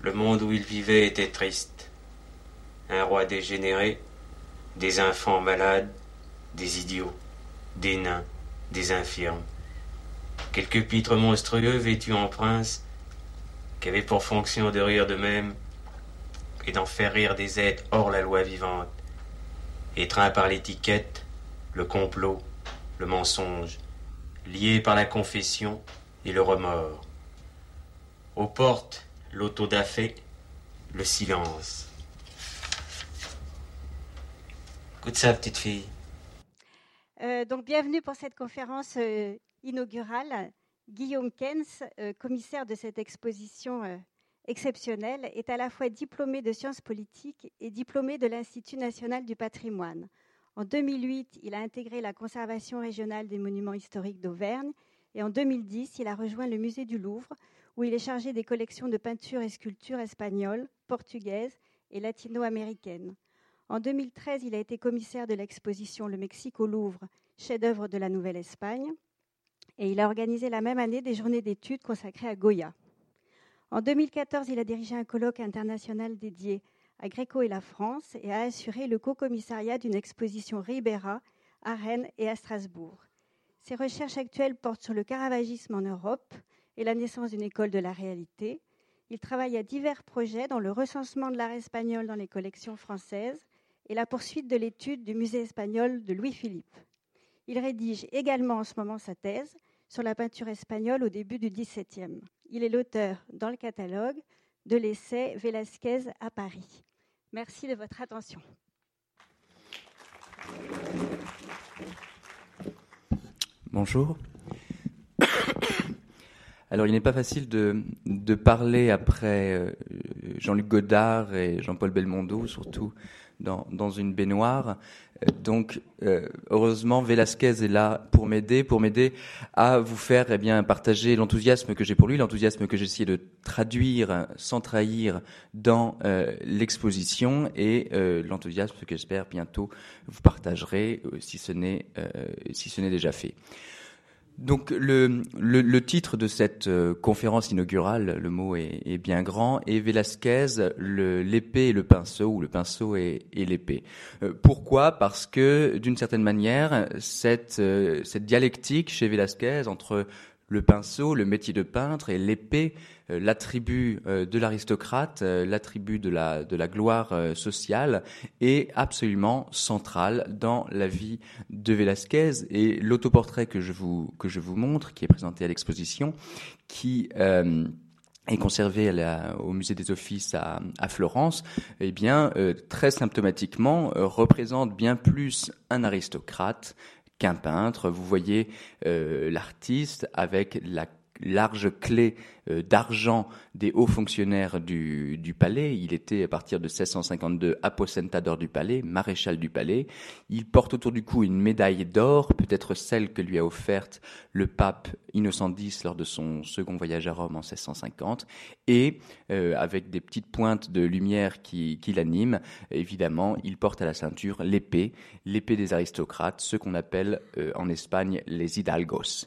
Le monde où il vivait était triste. Un roi dégénéré, des enfants malades, des idiots, des nains, des infirmes. Quelques pitres monstrueux vêtus en princes, qui avaient pour fonction de rire d'eux-mêmes et d'en faire rire des êtres hors la loi vivante, étreints par l'étiquette, le complot, le mensonge, liés par la confession et le remords. Aux portes, l'autodafé, le silence. Écoute ça, petite fille. Euh, donc, bienvenue pour cette conférence euh, inaugurale. Guillaume Kens, euh, commissaire de cette exposition exceptionnelle, est à la fois diplômé de sciences politiques et diplômé de l'Institut national du patrimoine. En 2008, il a intégré la conservation régionale des monuments historiques d'Auvergne et en 2010, il a rejoint le musée du Louvre où il est chargé des collections de peintures et sculptures espagnoles, portugaises et latino-américaines. En 2013, il a été commissaire de l'exposition Le Mexique au Louvre, chef-d'œuvre de la Nouvelle-Espagne, et il a organisé la même année des journées d'études consacrées à Goya. En 2014, il a dirigé un colloque international dédié à Gréco et la France et a assuré le co-commissariat d'une exposition Ribera à Rennes et à Strasbourg. Ses recherches actuelles portent sur le caravagisme en Europe et la naissance d'une école de la réalité. Il travaille à divers projets dans le recensement de l'art espagnol dans les collections françaises et la poursuite de l'étude du musée espagnol de Louis-Philippe. Il rédige également en ce moment sa thèse sur la peinture espagnole au début du XVIIe. Il est l'auteur, dans le catalogue, de l'essai Velasquez à Paris. Merci de votre attention. Bonjour. Alors, il n'est pas facile de, de parler après euh, Jean-Luc Godard et Jean-Paul Belmondo, surtout dans, dans une baignoire. Euh, donc, euh, heureusement, Velasquez est là pour m'aider, pour m'aider à vous faire eh bien partager l'enthousiasme que j'ai pour lui, l'enthousiasme que j'ai de traduire sans trahir dans l'exposition et l'enthousiasme que j'espère bientôt vous partagerez si ce n'est si ce n'est déjà fait. Donc le, le, titre de cette euh, conférence inaugurale, le mot est, bien grand, est Velasquez, l'épée et le pinceau, ou le pinceau et, l'épée. Euh, pourquoi? Parce que d'une certaine manière, cette, euh, cette dialectique chez Velasquez entre le pinceau, le métier de peintre et l'épée, l'attribut euh, de l'aristocrate, euh, l'attribut de la, de la gloire sociale est absolument central dans la vie de Velázquez et l'autoportrait que je vous que je vous montre, qui est présenté à l'exposition, qui est conservé au musée des Offices à, Florence, eh bien, très symptomatiquement, représente bien plus un aristocrate qu'un peintre. Vous voyez euh, l'artiste avec la large clé euh, d'argent des hauts fonctionnaires du, palais. Il était à partir de 1652 aposentador du palais, maréchal du palais. Il porte autour du cou une médaille d'or, peut-être celle que lui a offerte le pape Innocent X lors de son second voyage à Rome en 1650, et euh, avec des petites pointes de lumière qui, qui l'animent, évidemment, il porte à la ceinture l'épée, l'épée des aristocrates, ce qu'on appelle euh, en Espagne les hidalgos.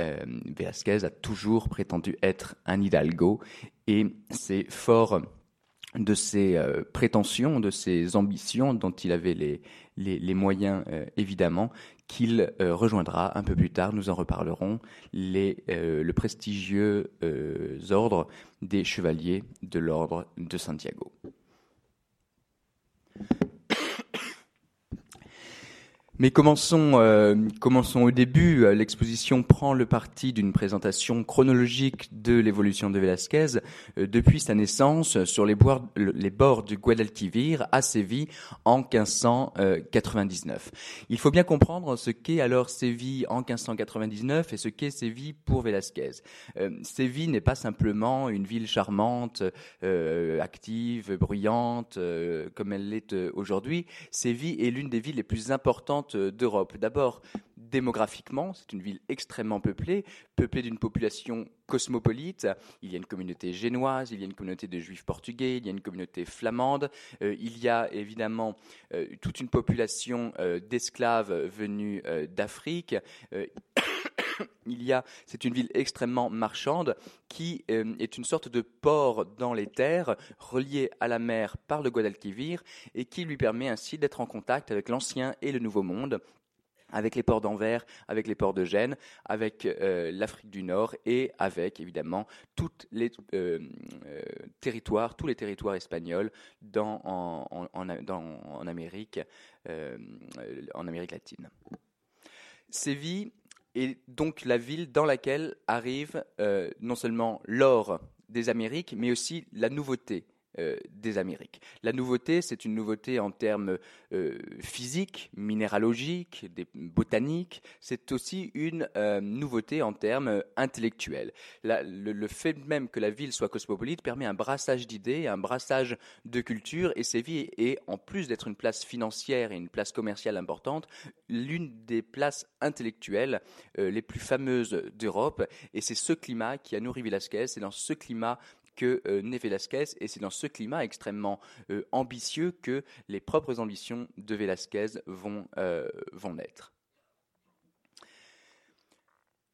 Euh, a toujours prétendu être un hidalgo et c'est fort de ses euh, prétentions, de ses ambitions dont il avait les, moyens euh, évidemment, qu'il rejoindra un peu plus tard, nous en reparlerons, le prestigieux ordre des chevaliers de l'ordre de Santiago. Mais commençons, euh, commençons au début. Euh, l'exposition prend le parti d'une présentation chronologique de l'évolution de Velázquez euh, depuis sa naissance sur les, les bords du Guadalquivir à Séville en 1599. Il faut bien comprendre ce qu'est alors Séville en 1599 et ce qu'est Séville pour Velázquez. Séville n'est pas simplement une ville charmante, active, bruyante, comme elle l'est aujourd'hui. Séville est l'une des villes les plus importantes euh, d'Europe. D'abord, démographiquement, c'est une ville extrêmement peuplée, peuplée d'une population cosmopolite. Il y a une communauté génoise, il y a une communauté de juifs portugais, il y a une communauté flamande, euh, il y a évidemment euh, toute une population d'esclaves venus d'Afrique. il y a, c'est une ville extrêmement marchande qui euh, est une sorte de port dans les terres relié à la mer par le Guadalquivir et qui lui permet ainsi d'être en contact avec l'ancien et le nouveau monde avec les ports d'Anvers, avec les ports de Gênes, avec euh, l'Afrique du Nord et avec évidemment tous les euh, territoires, tous les territoires espagnols en, en Amérique, en Amérique latine. Séville est donc la ville dans laquelle arrive euh, non seulement l'or des Amériques, mais aussi la nouveauté euh, des Amériques. La nouveauté, c'est une nouveauté en termes euh, physiques, minéralogiques, des, botaniques. C'est aussi une euh, nouveauté en termes intellectuels. le, fait même que la ville soit cosmopolite permet un brassage d'idées, un brassage de culture, et Séville est, en plus d'être une place financière et une place commerciale importante, l'une des places intellectuelles les plus fameuses d'Europe. Et c'est ce climat qui a nourri Velasquez. C'est dans ce climat que euh, né Velázquez, et c'est dans ce climat extrêmement euh, ambitieux que les propres ambitions de Velázquez vont, euh, naître.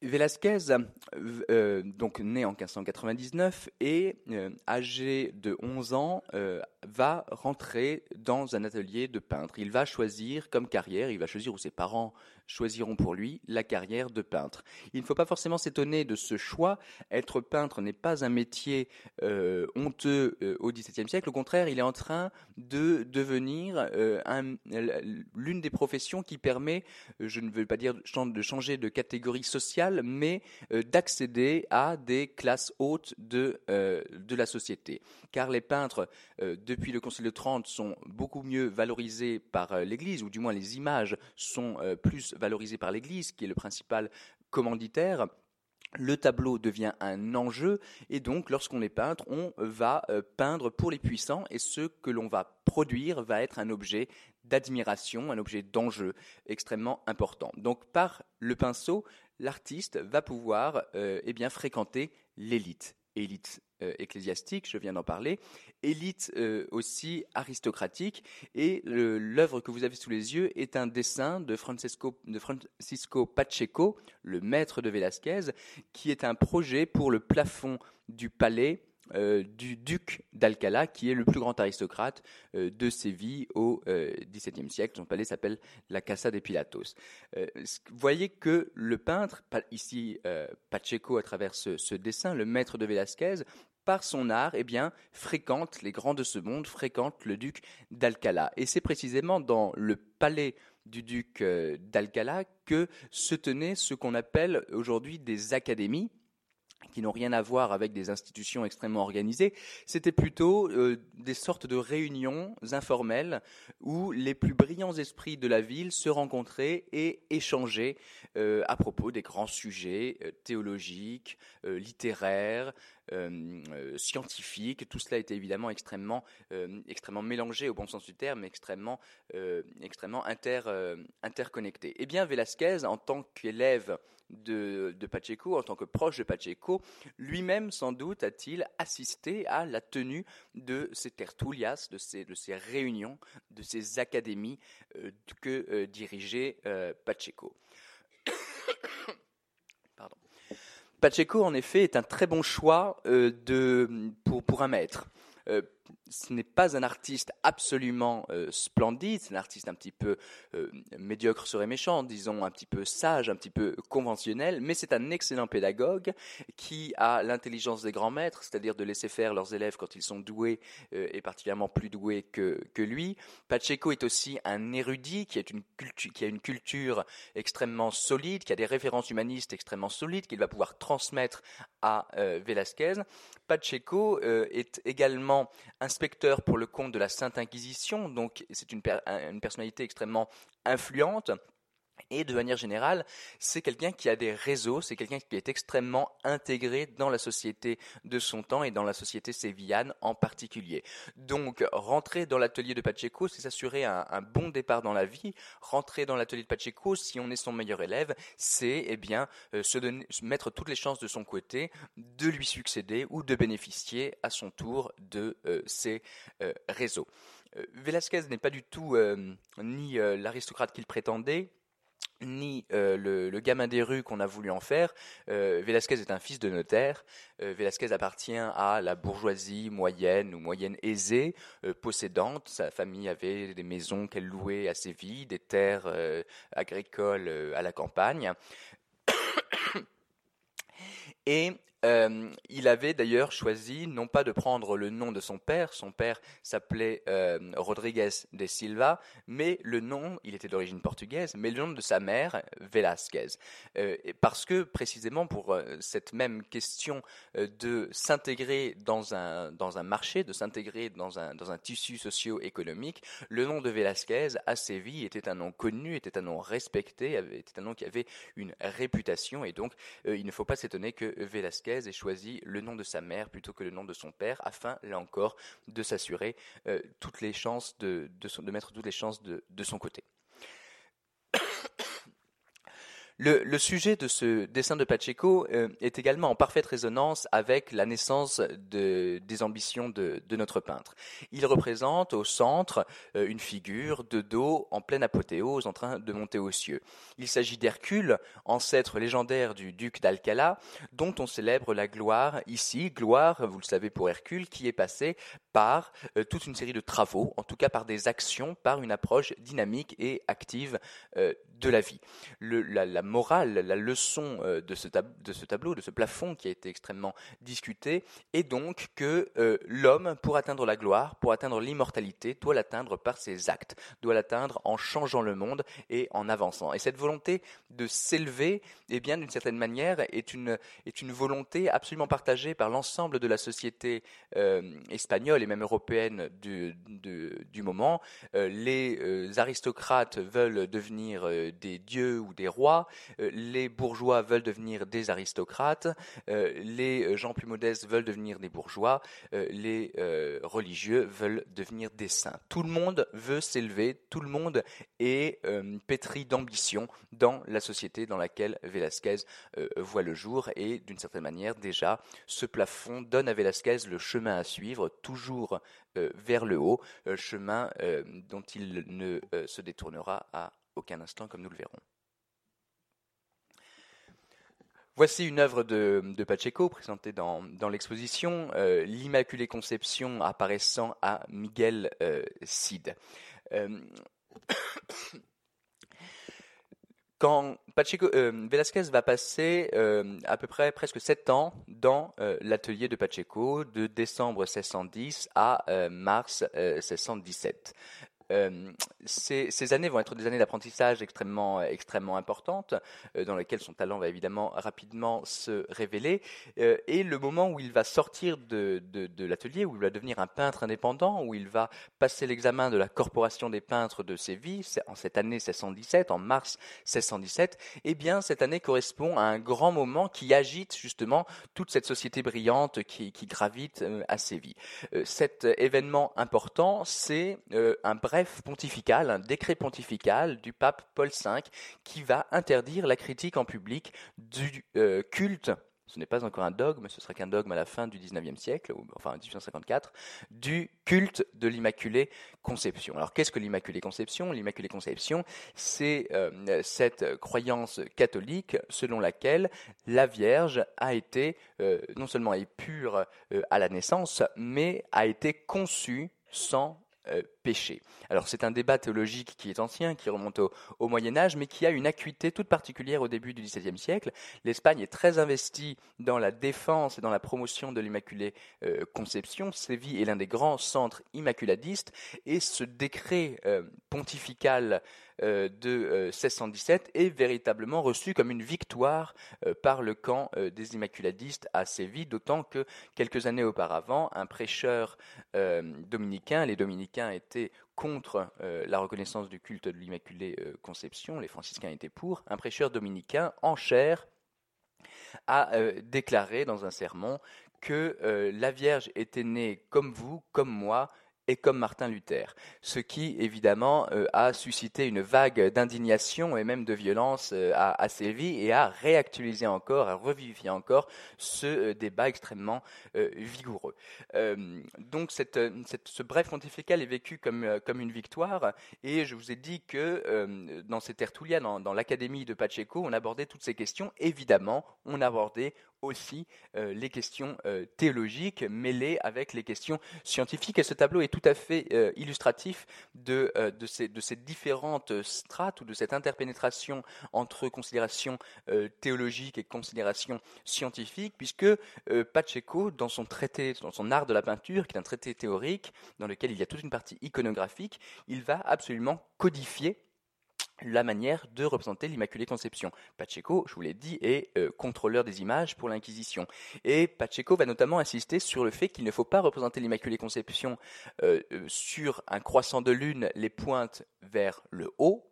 Velázquez, donc né en 1599 et âgé de 11 ans, va rentrer dans un atelier de peintre. Il va choisir comme carrière, il va choisir où ses parents choisiront pour lui la carrière de peintre. Il ne faut pas forcément s'étonner de ce choix. Être peintre n'est pas un métier euh, honteux euh, au XVIIe siècle. Au contraire, il est en train de devenir euh, l'une des professions qui permet, je ne veux pas dire de changer de catégorie sociale, mais d'accéder à des classes hautes de, de la société. Car les peintres, depuis le Concile de Trente, sont beaucoup mieux valorisés par l'Église, ou du moins les images sont plus valorisé par l'Église, qui est le principal commanditaire, le tableau devient un enjeu et donc lorsqu'on est peintre, on va euh, peindre pour les puissants et ce que l'on va produire va être un objet d'admiration, un objet d'enjeu extrêmement important. Donc par le pinceau, l'artiste va pouvoir euh, eh fréquenter l'élite élite euh, ecclésiastique, je viens d'en parler, élite euh, aussi aristocratique, et l'œuvre que vous avez sous les yeux est un dessin de Francisco, de Francisco Pacheco, le maître de Velázquez, qui est un projet pour le plafond du palais euh, du duc d'Alcala, qui est le plus grand aristocrate euh, de Séville au euh, XVIIe siècle. Son palais s'appelle la Casa de Pilatos. voyez que le peintre, ici Pacheco à travers ce, dessin, le maître de Velázquez, par son art, eh bien, fréquente les grands de ce monde, fréquente le duc d'Alcala. Et c'est précisément dans le palais du duc d'Alcala que se tenaient ce qu'on appelle aujourd'hui des académies qui n'ont rien à voir avec des institutions extrêmement organisées, c'était plutôt euh, des sortes de réunions informelles où les plus brillants esprits de la ville se rencontraient et échangeaient euh, à propos des grands sujets euh, théologiques, littéraires, scientifiques. Tout cela était évidemment extrêmement, extrêmement mélangé au bon sens du terme, extrêmement, extrêmement inter, interconnecté. Eh bien, Velasquez, en tant qu'élève de, Pacheco, en tant que proche de Pacheco, lui-même sans doute a-t-il assisté à la tenue de ces tertulias, de ces, réunions, de ces académies euh, que euh, dirigeait euh, Pacheco. Pardon. Pacheco, en effet, est un très bon choix pour un maître ce n'est pas un artiste absolument euh, splendide, c'est un artiste un petit peu euh, médiocre serait méchant, disons un petit peu sage, un petit peu conventionnel, mais c'est un excellent pédagogue qui a l'intelligence des grands maîtres, c'est-à-dire de laisser faire leurs élèves quand ils sont doués euh, et particulièrement plus doués que, que lui. Pacheco est aussi un érudit qui, qui a une culture extrêmement solide, qui a des références humanistes extrêmement solides qu'il va pouvoir transmettre à Velázquez. Pacheco est également inspecteur pour le compte de la Sainte Inquisition, donc c'est une, personnalité extrêmement influente. Et de manière générale, c'est quelqu'un qui a des réseaux, c'est quelqu'un qui est extrêmement intégré dans la société de son temps et dans la société sévillane en particulier. Donc, rentrer dans l'atelier de Pacheco, c'est s'assurer un, bon départ dans la vie. Rentrer dans l'atelier de Pacheco, si on est son meilleur élève, c'est eh bien euh, se donner, mettre toutes les chances de son côté de lui succéder ou de bénéficier à son tour de euh, ses euh, réseaux. Velasquez n'est pas du tout ni l'aristocrate qu'il prétendait, ni euh, le, gamin des rues qu'on a voulu en faire. Euh, Velasquez est un fils de notaire. Euh, Velasquez appartient à la bourgeoisie moyenne ou moyenne aisée, possédante. Sa famille avait des maisons qu'elle louait à Séville, des terres agricoles à la campagne. Et euh, il avait d'ailleurs choisi non pas de prendre le nom de son père, son père s'appelait euh, Rodrigues de Silva, mais le nom, il était d'origine portugaise, mais le nom de sa mère, Velasquez. Euh, parce que précisément pour cette même question de s'intégrer dans un, dans un marché, de s'intégrer dans un, dans un tissu socio-économique, le nom de Velasquez à Séville était un nom connu, était un nom respecté, était un nom qui avait une réputation, et donc il ne faut pas s'étonner que Velasquez et choisi le nom de sa mère plutôt que le nom de son père, afin, là encore, de s'assurer euh, toutes les chances de, mettre toutes les chances de son côté. Le, sujet de ce dessin de Pacheco euh, est également en parfaite résonance avec la naissance de, des ambitions de, notre peintre. Il représente au centre euh, une figure de dos en pleine apothéose en train de monter aux cieux. Il s'agit d'Hercule, ancêtre légendaire du duc d'Alcala, dont on célèbre la gloire ici, gloire, vous le savez pour Hercule, qui est passé par euh, toute une série de travaux, en tout cas par des actions, par une approche dynamique et active de la vie. la, morale, la leçon euh, de ce, de, ce tableau, de ce plafond qui a été extrêmement discuté, est donc que euh, l'homme, pour atteindre la gloire, pour atteindre l'immortalité, doit l'atteindre par ses actes, doit l'atteindre en changeant le monde et en avançant. Et cette volonté de s'élever, eh bien, d'une certaine manière, est une, est une volonté absolument partagée par l'ensemble de la société euh, espagnole et même européenne du, du moment. les aristocrates veulent devenir des dieux ou des rois, les bourgeois veulent devenir des aristocrates, euh, les gens plus modestes veulent devenir des bourgeois, euh, les religieux veulent devenir des saints. Tout le monde veut s'élever, tout le monde est pétri d'ambition dans la société dans laquelle Velasquez voit le jour et d'une certaine manière déjà ce plafond donne à Velasquez le chemin à suivre, toujours vers le haut, chemin dont il ne se détournera à aucun instant, comme nous le verrons. Voici une œuvre de, Pacheco présentée dans, l'exposition, euh, l'Immaculée Conception apparaissant à Miguel euh, Cid. Euh, quand Pacheco, Velasquez va passer à peu près presque sept ans dans l'atelier de Pacheco, de décembre 1610 à mars 1617. Euh, ces, années vont être des années d'apprentissage extrêmement, extrêmement importantes, euh, dans lesquelles son talent va évidemment rapidement se révéler. Euh, et le moment où il va sortir de, de, de l'atelier, où il va devenir un peintre indépendant, où il va passer l'examen de la Corporation des peintres de Séville, en cette année 1617, en mars 1617, eh bien, cette année correspond à un grand moment qui agite justement toute cette société brillante qui, qui gravite à Séville. cet événement important, c'est un bref pontifical, un décret pontifical du pape Paul V qui va interdire la critique en public du euh, culte ce n'est pas encore un dogme, ce sera qu'un dogme à la fin du XIXe siècle, enfin 1854, du culte de l'Immaculée Conception. Alors qu'est-ce que l'Immaculée Conception? L'Immaculée Conception, c'est euh, cette croyance catholique selon laquelle la Vierge a été, euh, non seulement est pure à la naissance, mais a été conçue sans euh, péché. Alors c'est un débat théologique qui est ancien, qui remonte au, Moyen Âge, mais qui a une acuité toute particulière au début du XVIIe siècle. L'Espagne est très investie dans la défense et dans la promotion de l'Immaculée euh, Conception. Séville est l'un des grands centres immaculadistes, et ce décret euh, pontifical de 1617 est véritablement reçu comme une victoire par le camp des Immaculadistes à Séville, d'autant que quelques années auparavant, un prêcheur dominicain, les dominicains étaient contre euh, la reconnaissance du culte de l'Immaculée euh, Conception, les franciscains étaient pour, un prêcheur dominicain en chair a euh, déclaré dans un sermon que la Vierge était née comme vous, comme moi, et comme Martin Luther, ce qui évidemment euh, a suscité une vague d'indignation et même de violence euh, à, à et a réactualisé encore, a revivifié encore ce euh, débat extrêmement vigoureux. donc ce bref pontifical est vécu comme, comme une victoire et je vous ai dit que dans ces tertulias, dans, dans l'académie de Pacheco, on abordait toutes ces questions. Évidemment, on abordait aussi euh, les questions euh, théologiques mêlées avec les questions scientifiques. Et ce tableau est tout à fait euh, illustratif de, de, ces, de, ces, différentes strates ou de cette interpénétration entre considérations théologiques et considérations scientifiques, puisque Pacheco, dans son traité, dans son art de la peinture, qui est un traité théorique, dans lequel il y a toute une partie iconographique, il va absolument codifier la manière de représenter l'Immaculée Conception. Pacheco, je vous l'ai dit, est euh, contrôleur des images pour l'Inquisition. Et Pacheco va notamment insister sur le fait qu'il ne faut pas représenter l'Immaculée Conception euh, euh, sur un croissant de lune, les pointes vers le haut,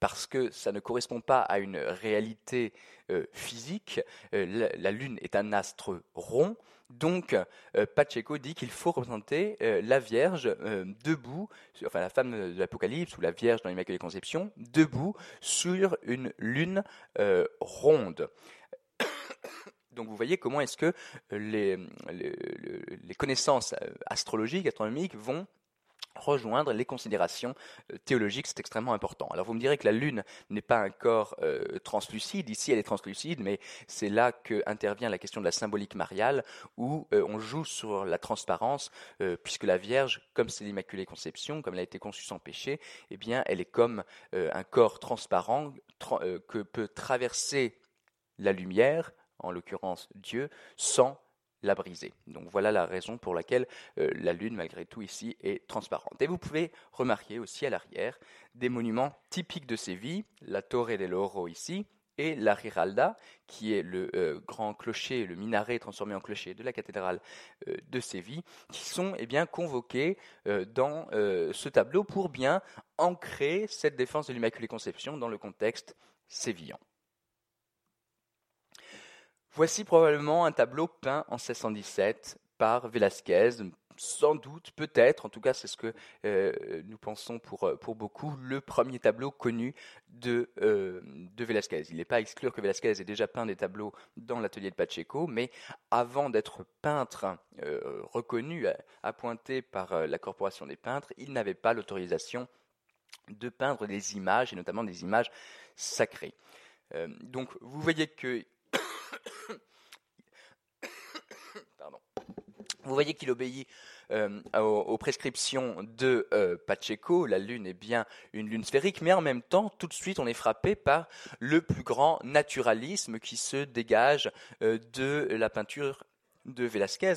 parce que ça ne correspond pas à une réalité physique. La, Lune est un astre rond, donc euh, Pacheco dit qu'il faut représenter la Vierge debout, enfin la femme de l'Apocalypse ou la Vierge dans l'Immaculée Conception, debout sur une Lune ronde. Donc vous voyez comment est-ce que les, les connaissances astrologiques, astronomiques vont rejoindre les considérations euh, théologiques, c'est extrêmement important. Alors vous me direz que la Lune n'est pas un corps euh, translucide, ici elle est translucide, mais c'est là que intervient la question de la symbolique mariale, où euh, on joue sur la transparence, puisque la Vierge, comme c'est l'Immaculée Conception, comme elle a été conçue sans péché, eh bien elle est comme un corps transparent que peut traverser la lumière, en l'occurrence Dieu, sans la briser. Donc voilà la raison pour laquelle euh, la Lune, malgré tout, ici est transparente. Et vous pouvez remarquer aussi à l'arrière des monuments typiques de Séville, la Torre del Oro ici, et la Riralda, qui est le euh, grand clocher, le minaret transformé en clocher de la cathédrale euh, de Séville, qui sont eh bien convoqués dans ce tableau pour bien ancrer cette défense de l'Immaculée Conception dans le contexte sévillan. Voici probablement un tableau peint en 1617 par Velázquez, sans doute, peut-être, en tout cas c'est ce que euh, nous pensons pour, euh, pour beaucoup, le premier tableau connu de, euh, de Velázquez. Il n'est pas à exclure que Velázquez ait déjà peint des tableaux dans l'atelier de Pacheco, mais avant d'être peintre reconnu, appointé par la Corporation des peintres, il n'avait pas l'autorisation de peindre des images, et notamment des images sacrées. donc vous voyez que Vous voyez qu'il obéit euh, aux, prescriptions de euh, Pacheco. La Lune est bien une lune sphérique, mais en même temps, tout de suite, on est frappé par le plus grand naturalisme qui se dégage euh, de la peinture de Velázquez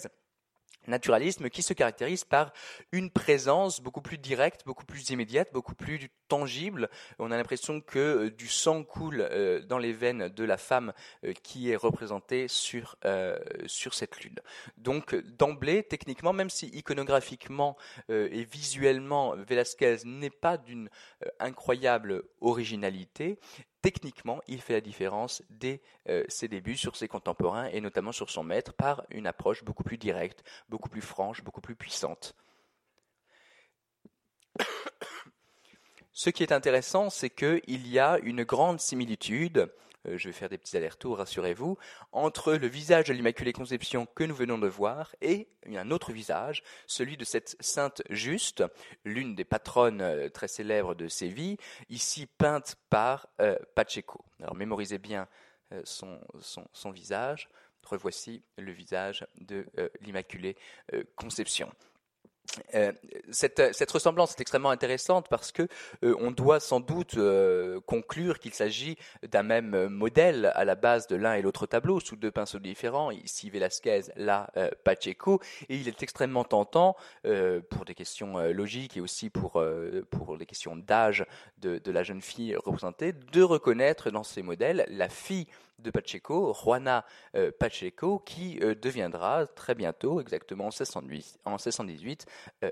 naturalisme qui se caractérise par une présence beaucoup plus directe, beaucoup plus immédiate, beaucoup plus tangible. On a l'impression que euh, du sang coule euh, dans les veines de la femme euh, qui est représentée sur sur cette lune. Donc d'emblée, techniquement, même si iconographiquement et visuellement Velázquez n'est pas d'une incroyable originalité, techniquement, il fait la différence dès euh, ses débuts sur ses contemporains et notamment sur son maître par une approche beaucoup plus directe, beaucoup plus franche, beaucoup plus puissante. Ce qui est intéressant, c'est qu'il y a une grande similitude euh, je vais faire des petits allers-retours, rassurez-vous, entre le visage de l'Immaculée Conception que nous venons de voir et un autre visage, celui de cette sainte juste, l'une des patronnes euh, très célèbres de Séville, ici peinte par euh, Pacheco. Alors mémorisez bien son, visage. Revoici le visage de l'Immaculée Conception. Euh, cette, cette, ressemblance est extrêmement intéressante parce que euh, on doit sans doute euh, conclure qu'il s'agit d'un même modèle à la base de l'un et l'autre tableau sous deux pinceaux différents, ici Velasquez, là Pacheco, et il est extrêmement tentant pour des questions logiques et aussi pour pour des questions d'âge de, de, la jeune fille représentée de reconnaître dans ces modèles la fille de Pacheco, Juana Pacheco, qui deviendra très bientôt, exactement en 1618,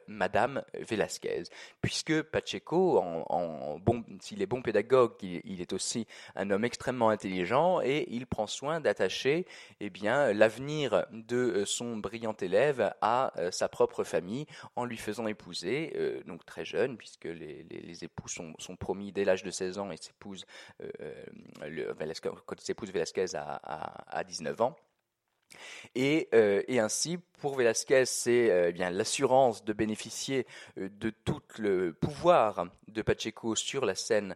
Madame Velasquez. Puisque Pacheco, s'il est bon pédagogue, il, est aussi un homme extrêmement intelligent et il prend soin d'attacher eh bien l'avenir de son brillant élève à sa propre famille en lui faisant épouser, donc très jeune, puisque les, les, époux sont, sont, promis dès l'âge de 16 ans et euh, s'épouse Velasquez à, à, à 19 ans. Et, euh, et, ainsi, pour Velasquez, c'est euh, eh bien l'assurance de bénéficier euh, de tout le pouvoir de Pacheco sur la scène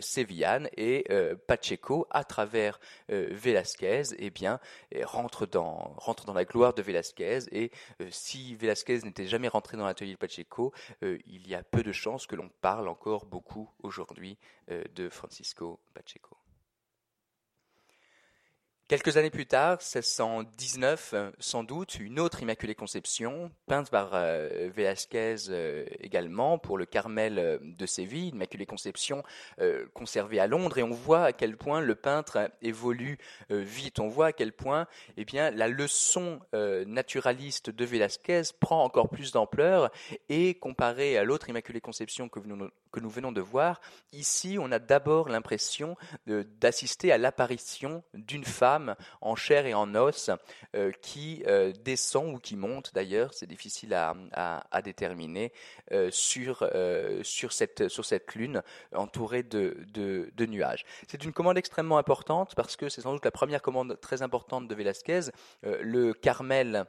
sévillane. Et Pacheco, à travers Velasquez, eh bien rentre dans rentre dans la gloire de Velasquez. Et si Velasquez n'était jamais rentré dans l'atelier de Pacheco, il y a peu de chances que l'on parle encore beaucoup aujourd'hui de Francisco Pacheco. Quelques années plus tard, 1619, euh, sans doute, une autre Immaculée Conception, peinte par euh, Velasquez euh, également pour le Carmel de Séville, Immaculée Conception conservée à Londres, et on voit à quel point le peintre évolue vite. On voit à quel point, eh bien, la leçon naturaliste de Velasquez prend encore plus d'ampleur, et comparée à l'autre Immaculée Conception que nous, que nous venons de voir, ici, on a d'abord l'impression d'assister à l'apparition d'une femme en chair et en os euh, qui euh, descend ou qui monte d'ailleurs, c'est difficile à, déterminer, euh, sur, sur, cette, sur cette lune entourée de, de nuages. C'est une commande extrêmement importante parce que c'est sans doute la première commande très importante de Velázquez. le Carmel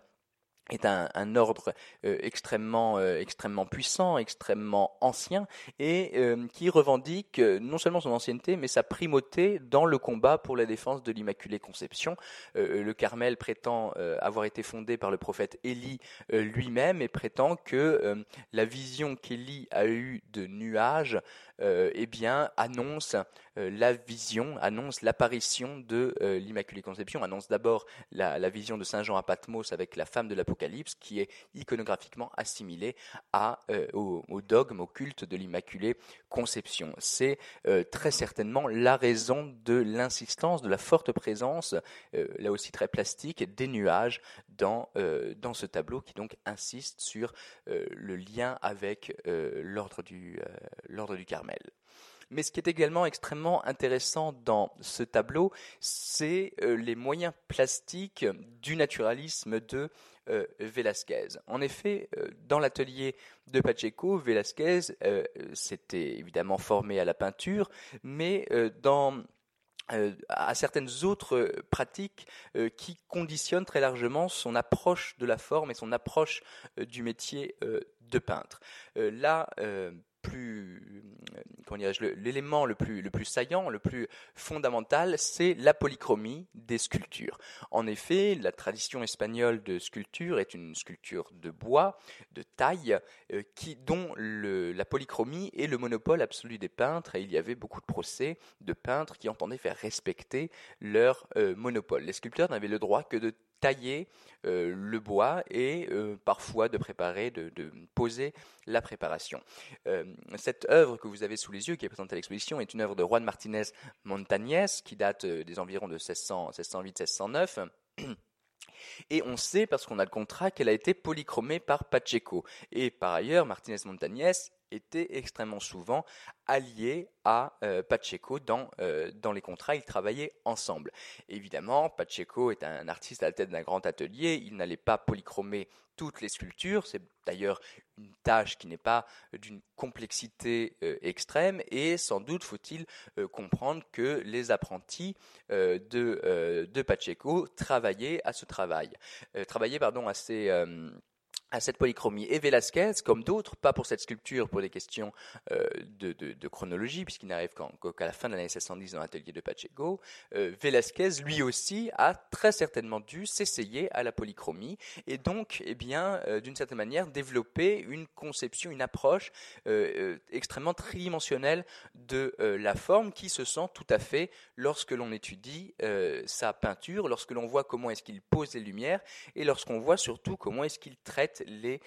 est un, ordre euh, extrêmement euh, extrêmement puissant, extrêmement ancien et euh, qui revendique non seulement son ancienneté mais sa primauté dans le combat pour la défense de l'Immaculée Conception. le Carmel prétend avoir été fondé par le prophète Élie lui-même et prétend que la vision qu'Élie a eue de nuages eh bien annonce la vision, annonce l'apparition de l'Immaculée Conception, annonce d'abord la, vision de Saint Jean à Patmos avec la femme de l'Apocalypse qui est iconographiquement assimilé à, euh, au, dogme, au culte de l'Immaculée Conception. C'est euh, très certainement la raison de l'insistance, de la forte présence, euh, là aussi très plastique, des nuages dans, ce tableau qui donc insiste sur le lien avec l'ordre du Carmel. Mais ce qui est également extrêmement intéressant dans ce tableau, c'est les moyens plastiques du naturalisme de euh, Velasquez. En effet, euh, dans l'atelier de Pacheco, Velasquez euh, s'était évidemment formé à la peinture, mais dans à certaines autres pratiques qui conditionnent très largement son approche de la forme et son approche du métier de peintre. là, plus, euh, l'élément le plus, le plus saillant, le plus fondamental, c'est la polychromie des sculptures. En effet, la tradition espagnole de sculpture est une sculpture de bois, de taille, euh, qui, dont la polychromie est le monopole absolu des peintres, et il y avait beaucoup de procès de peintres qui entendaient faire respecter leur euh, monopole. Les sculpteurs n'avaient le droit que de tailler euh, le bois et euh, parfois de préparer, de, poser la préparation. Euh, cette œuvre que vous avez sous les yeux, qui est présentée à l'exposition, est une œuvre de Juan Martinez Montañez, qui date des environs de 1608-1609. Et on sait, parce qu'on a le contrat, qu'elle a été polychromée par Pacheco. Et par ailleurs, Martinez Montañez était extrêmement souvent allié à euh, Pacheco dans, euh, dans les contrats, ils travaillaient ensemble. Évidemment, Pacheco est un artiste à la tête d'un grand atelier, il n'allait pas polychromer toutes les sculptures, c'est d'ailleurs une tâche qui n'est pas d'une complexité euh, extrême, et sans doute faut-il comprendre que les apprentis de, de Pacheco travaillaient à ce travail, travaillaient pardon, à ces à cette polychromie. Et Velasquez, comme d'autres, pas pour cette sculpture, pour des questions euh, de, chronologie, puisqu'il n'arrive qu'à la fin de l'année 1610 dans l'atelier de Pacheco, euh, Velasquez, lui aussi, a très certainement dû s'essayer à la polychromie, et donc, eh bien, euh, d'une certaine manière, développer une conception, une approche euh, extrêmement tridimensionnelle de la forme, qui se sent tout à fait, lorsque l'on étudie sa peinture, lorsque l'on voit comment est-ce qu'il pose les lumières, et lorsqu'on voit surtout comment est-ce qu'il traite les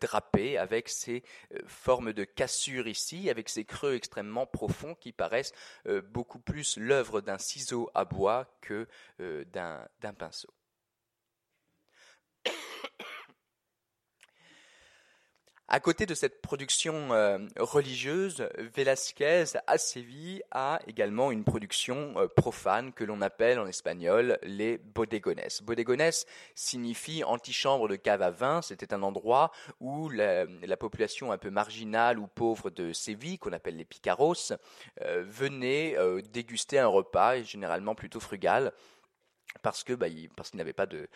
draper avec ces formes de cassure ici, avec ces creux extrêmement profonds qui paraissent beaucoup plus l'œuvre d'un ciseau à bois que d'un pinceau. À côté de cette production euh, religieuse, Velázquez à Séville a également une production euh, profane que l'on appelle en espagnol les bodegones. Bodegones signifie antichambre de cave à vin. C'était un endroit où la, population un peu marginale ou pauvre de Séville, qu'on appelle les picaros, euh, venait déguster un repas, généralement plutôt frugal bah, parce qu'ils n'avaient pas de,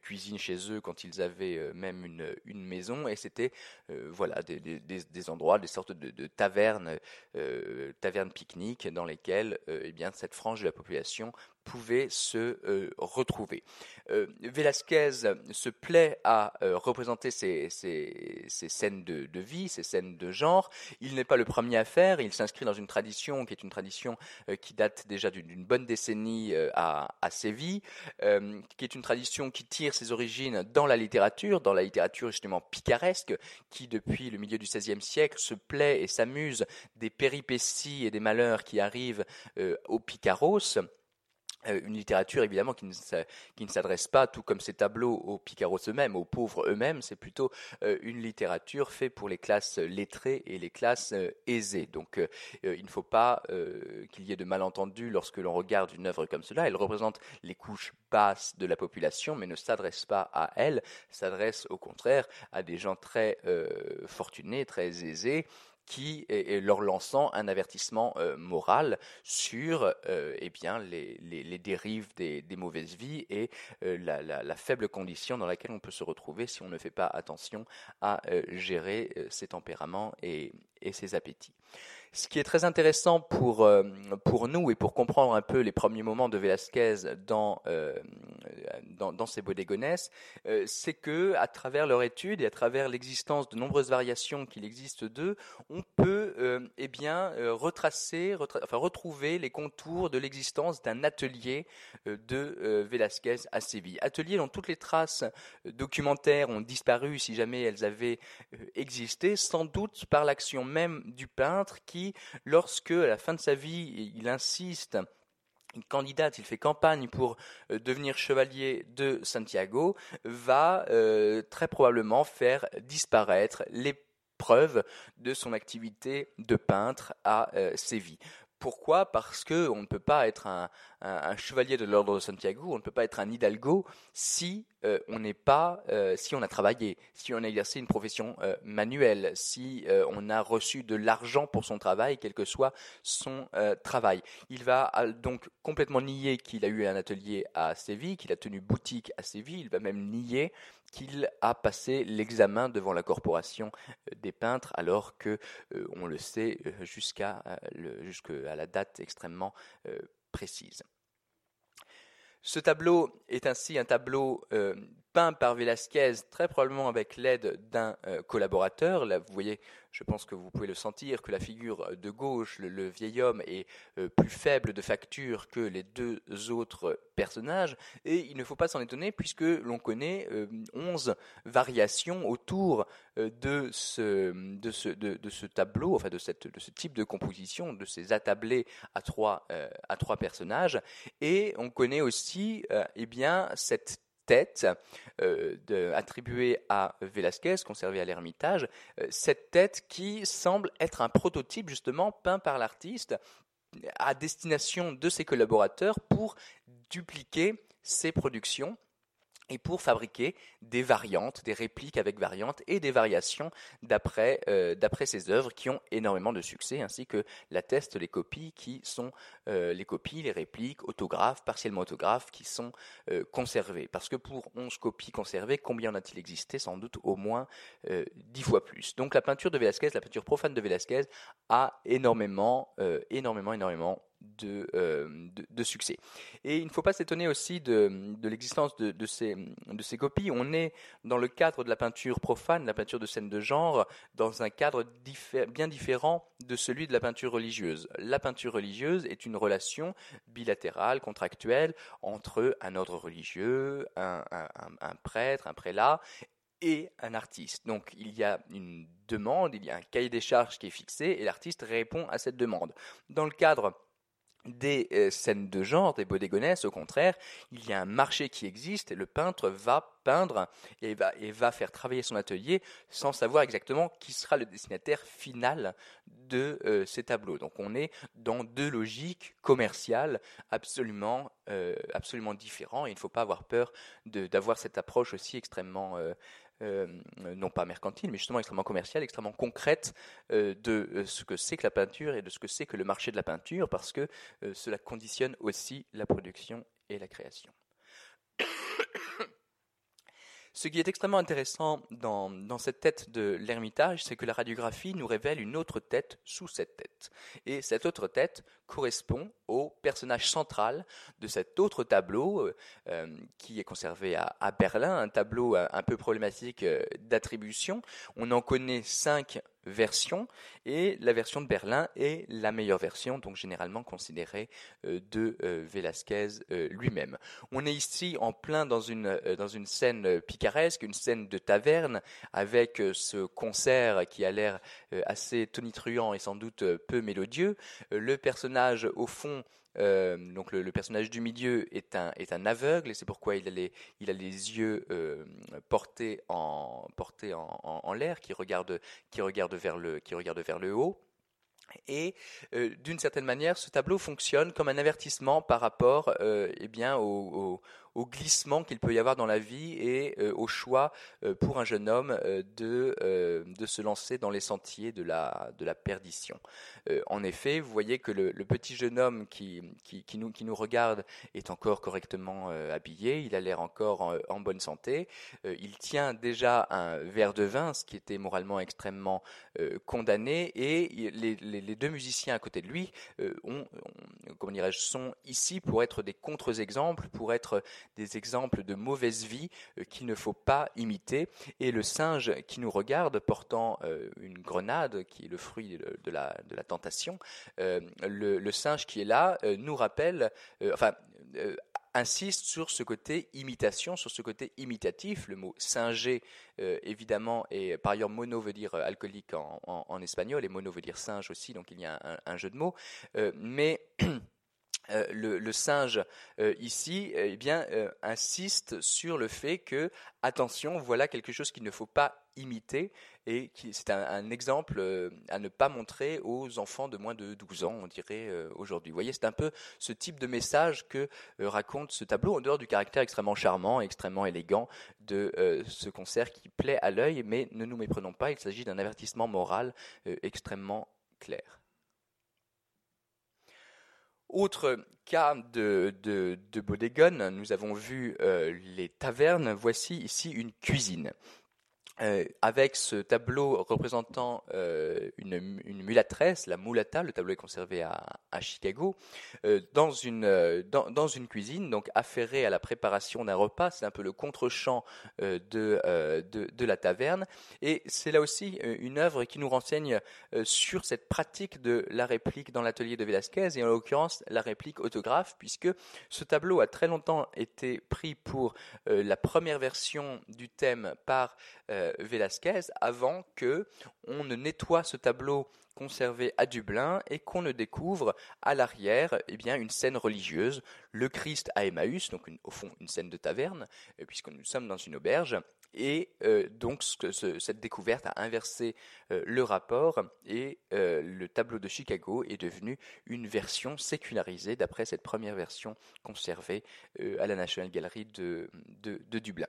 cuisine chez eux quand ils avaient euh, même une, maison. Et c'était euh, voilà des, endroits des sortes de, tavernes euh, tavernes pique-nique dans lesquelles eh cette frange de la population pouvait se euh, retrouver. Euh, Velázquez se plaît à euh, représenter ces, ces, ces scènes de, de, vie, ces scènes de genre. Il n'est pas le premier à faire, il s'inscrit dans une tradition qui est une tradition qui date déjà d'une bonne décennie à, Séville, qui est une tradition qui tire ses origines dans la littérature, dans la littérature justement picaresque, qui depuis le milieu du XVIe siècle se plaît et s'amuse des péripéties et des malheurs qui arrivent aux picaros. Euh, une littérature évidemment qui ne, s'adresse pas, tout comme ces tableaux, aux picaros eux-mêmes, aux pauvres eux-mêmes, c'est plutôt euh, une littérature faite pour les classes lettrées et les classes euh, aisées. Donc il ne faut pas qu'il y ait de malentendus lorsque l'on regarde une œuvre comme cela. Elle représente les couches basses de la population, mais ne s'adresse pas à elles, s'adresse au contraire à des gens très fortunés, très aisés, qui leur lançant un avertissement euh, moral sur euh, eh les, dérives des, mauvaises vies et euh, la, faible condition dans laquelle on peut se retrouver si on ne fait pas attention à gérer ses tempéraments et ses appétits. Ce qui est très intéressant pour, euh, pour nous et pour comprendre un peu les premiers moments de Velázquez dans, euh, dans, ces bodegones, euh, c'est que à travers leur étude et à travers l'existence de nombreuses variations qu'il existe d'eux, on peut eh bien retracer, enfin retrouver les contours de l'existence d'un atelier de Velázquez à Séville. Atelier dont toutes les traces documentaires ont disparu si jamais elles avaient existé, sans doute par l'action même du peintre qui lorsque, à la fin de sa vie, il insiste il candidate, il fait campagne pour euh, devenir chevalier de Santiago, va euh, très probablement faire disparaître les preuves de son activité de peintre à euh, Séville. Pourquoi? Parce que on ne peut pas être un, un, chevalier de l'ordre de Santiago, on ne peut pas être un hidalgo si euh, on n'est pas, euh, si on a travaillé, si on a exercé une profession euh, manuelle, si on a reçu de l'argent pour son travail, quel que soit son travail. Il va donc complètement nier qu'il a eu un atelier à Séville, qu'il a tenu boutique à Séville. Il va même nier qu'il a passé l'examen devant la corporation des peintres, alors que on le sait jusqu'à la date extrêmement précise. Ce tableau est ainsi un tableau euh, peint par Velázquez, très probablement avec l'aide d'un euh, collaborateur. Là, vous voyez je pense que vous pouvez le sentir, que la figure de gauche, le, vieil homme, est euh, plus faible de facture que les deux autres personnages, et il ne faut pas s'en étonner puisque l'on connaît euh, onze variations autour euh, de, ce, tableau, enfin de, ce type de composition, de ces attablés à trois, à trois personnages, et on connaît aussi eh bien, cette tête euh, attribuée à Velázquez, conservée à l'Ermitage, euh, cette tête qui semble être un prototype justement peint par l'artiste à destination de ses collaborateurs pour dupliquer ses productions et pour fabriquer des variantes, des répliques avec variantes et des variations d'après euh, ces œuvres qui ont énormément de succès, ainsi que l'attestent les copies qui sont euh, les copies, les répliques, autographes, partiellement autographes qui sont euh, conservées. Parce que pour 11 copies conservées, combien en a-t-il existé? Sans doute au moins euh, 10 fois plus. Donc la peinture de Velázquez, la peinture profane de Velázquez a énormément, énormément, énormément de, euh, de, succès. Et il ne faut pas s'étonner aussi de, l'existence de, ces, de ces copies. On est dans le cadre de la peinture profane, la peinture de scène de genre, dans un cadre bien différent de celui de la peinture religieuse. La peinture religieuse est une relation bilatérale, contractuelle, entre un ordre religieux, un, un prêtre, un prélat, et un artiste. Donc il y a une demande, il y a un cahier des charges qui est fixé et l'artiste répond à cette demande. Dans le cadre des euh, scènes de genre, des bodegonesses, au contraire, il y a un marché qui existe et le peintre va peindre et va, et va faire travailler son atelier sans savoir exactement qui sera le destinataire final de euh, ces tableaux. Donc on est dans deux logiques commerciales absolument, euh, absolument différentes et il ne faut pas avoir peur d'avoir cette approche aussi extrêmement euh, non pas mercantile, mais justement extrêmement commerciale, extrêmement concrète euh, de euh, ce que c'est que la peinture et de ce que c'est que le marché de la peinture, parce que cela conditionne aussi la production et la création. Ce qui est extrêmement intéressant dans, dans cette tête de l'Ermitage, c'est que la radiographie nous révèle une autre tête sous cette tête. Et cette autre tête correspond au personnage central de cet autre tableau euh, euh, qui est conservé à, Berlin, un tableau un, un peu problématique euh, d'attribution. On en connaît cinq version et la version de Berlin est la meilleure version, donc généralement considérée euh, de euh, Velasquez euh, lui-même. On est ici en plein dans une dans une scène picaresque, une scène de taverne avec ce concert qui a l'air assez tonitruant et sans doute peu mélodieux. Le personnage au fond euh, donc le, personnage du milieu est un, est un aveugle et c'est pourquoi il a les, il a les yeux euh, portés en, portés en, l'air, qui regarde, qui regarde vers le, qui regarde vers le haut. Et euh, d'une certaine manière, ce tableau fonctionne comme un avertissement par rapport eh bien, au glissement qu'il peut y avoir dans la vie et euh, au choix euh, pour un jeune homme euh, de, de se lancer dans les sentiers de la, de la perdition. en effet, vous voyez que le, petit jeune homme qui, qui, nous, qui nous regarde est encore correctement habillé, il a l'air encore en, bonne santé, il tient déjà un verre de vin, ce qui était moralement extrêmement condamné, et les, les, deux musiciens à côté de lui ont, comment sont ici pour être des contre-exemples, pour être des exemples de mauvaise vie euh, qu'il ne faut pas imiter. Et le singe qui nous regarde portant euh, une grenade, qui est le fruit de la, de la tentation, euh, le, singe qui est là nous rappelle, enfin, insiste sur ce côté imitation, sur ce côté imitatif. Le mot singer, évidemment, et par ailleurs mono veut dire alcoolique en, en, espagnol, et mono veut dire singe aussi, donc il y a un jeu de mots. mais Euh, le, singe euh, ici eh euh, insiste sur le fait que attention voilà quelque chose qu'il ne faut pas imiter et qui c'est un, un, exemple à ne pas montrer aux enfants de moins de 12 ans on dirait aujourd'hui. Voyez c'est un peu ce type de message que raconte ce tableau en dehors du caractère extrêmement charmant, extrêmement élégant de ce concert qui plaît à l'œil mais ne nous méprenons pas, il s'agit d'un avertissement moral extrêmement clair. Autre cas de, de, de nous avons vu euh, les tavernes, voici ici une cuisine. Euh, avec ce tableau représentant euh, une, une, mulâtresse, la mulata, le tableau est conservé à, Chicago, euh, dans, une, cuisine, donc affairée à la préparation d'un repas, c'est un peu le contre-champ de, la taverne, et c'est là aussi une œuvre qui nous renseigne sur cette pratique de la réplique dans l'atelier de Velázquez, et en l'occurrence la réplique autographe, puisque ce tableau a très longtemps été pris pour la première version du thème par Velasquez avant que on ne nettoie ce tableau conservé à Dublin et qu'on ne découvre à l'arrière eh bien une scène religieuse, le Christ à Emmaüs, donc au fond une scène de taverne, euh, puisque nous sommes dans une auberge. Et euh, donc ce, cette découverte a inversé euh, le rapport et euh, le tableau de Chicago est devenu une version sécularisée d'après cette première version conservée à la National Gallery de Dublin.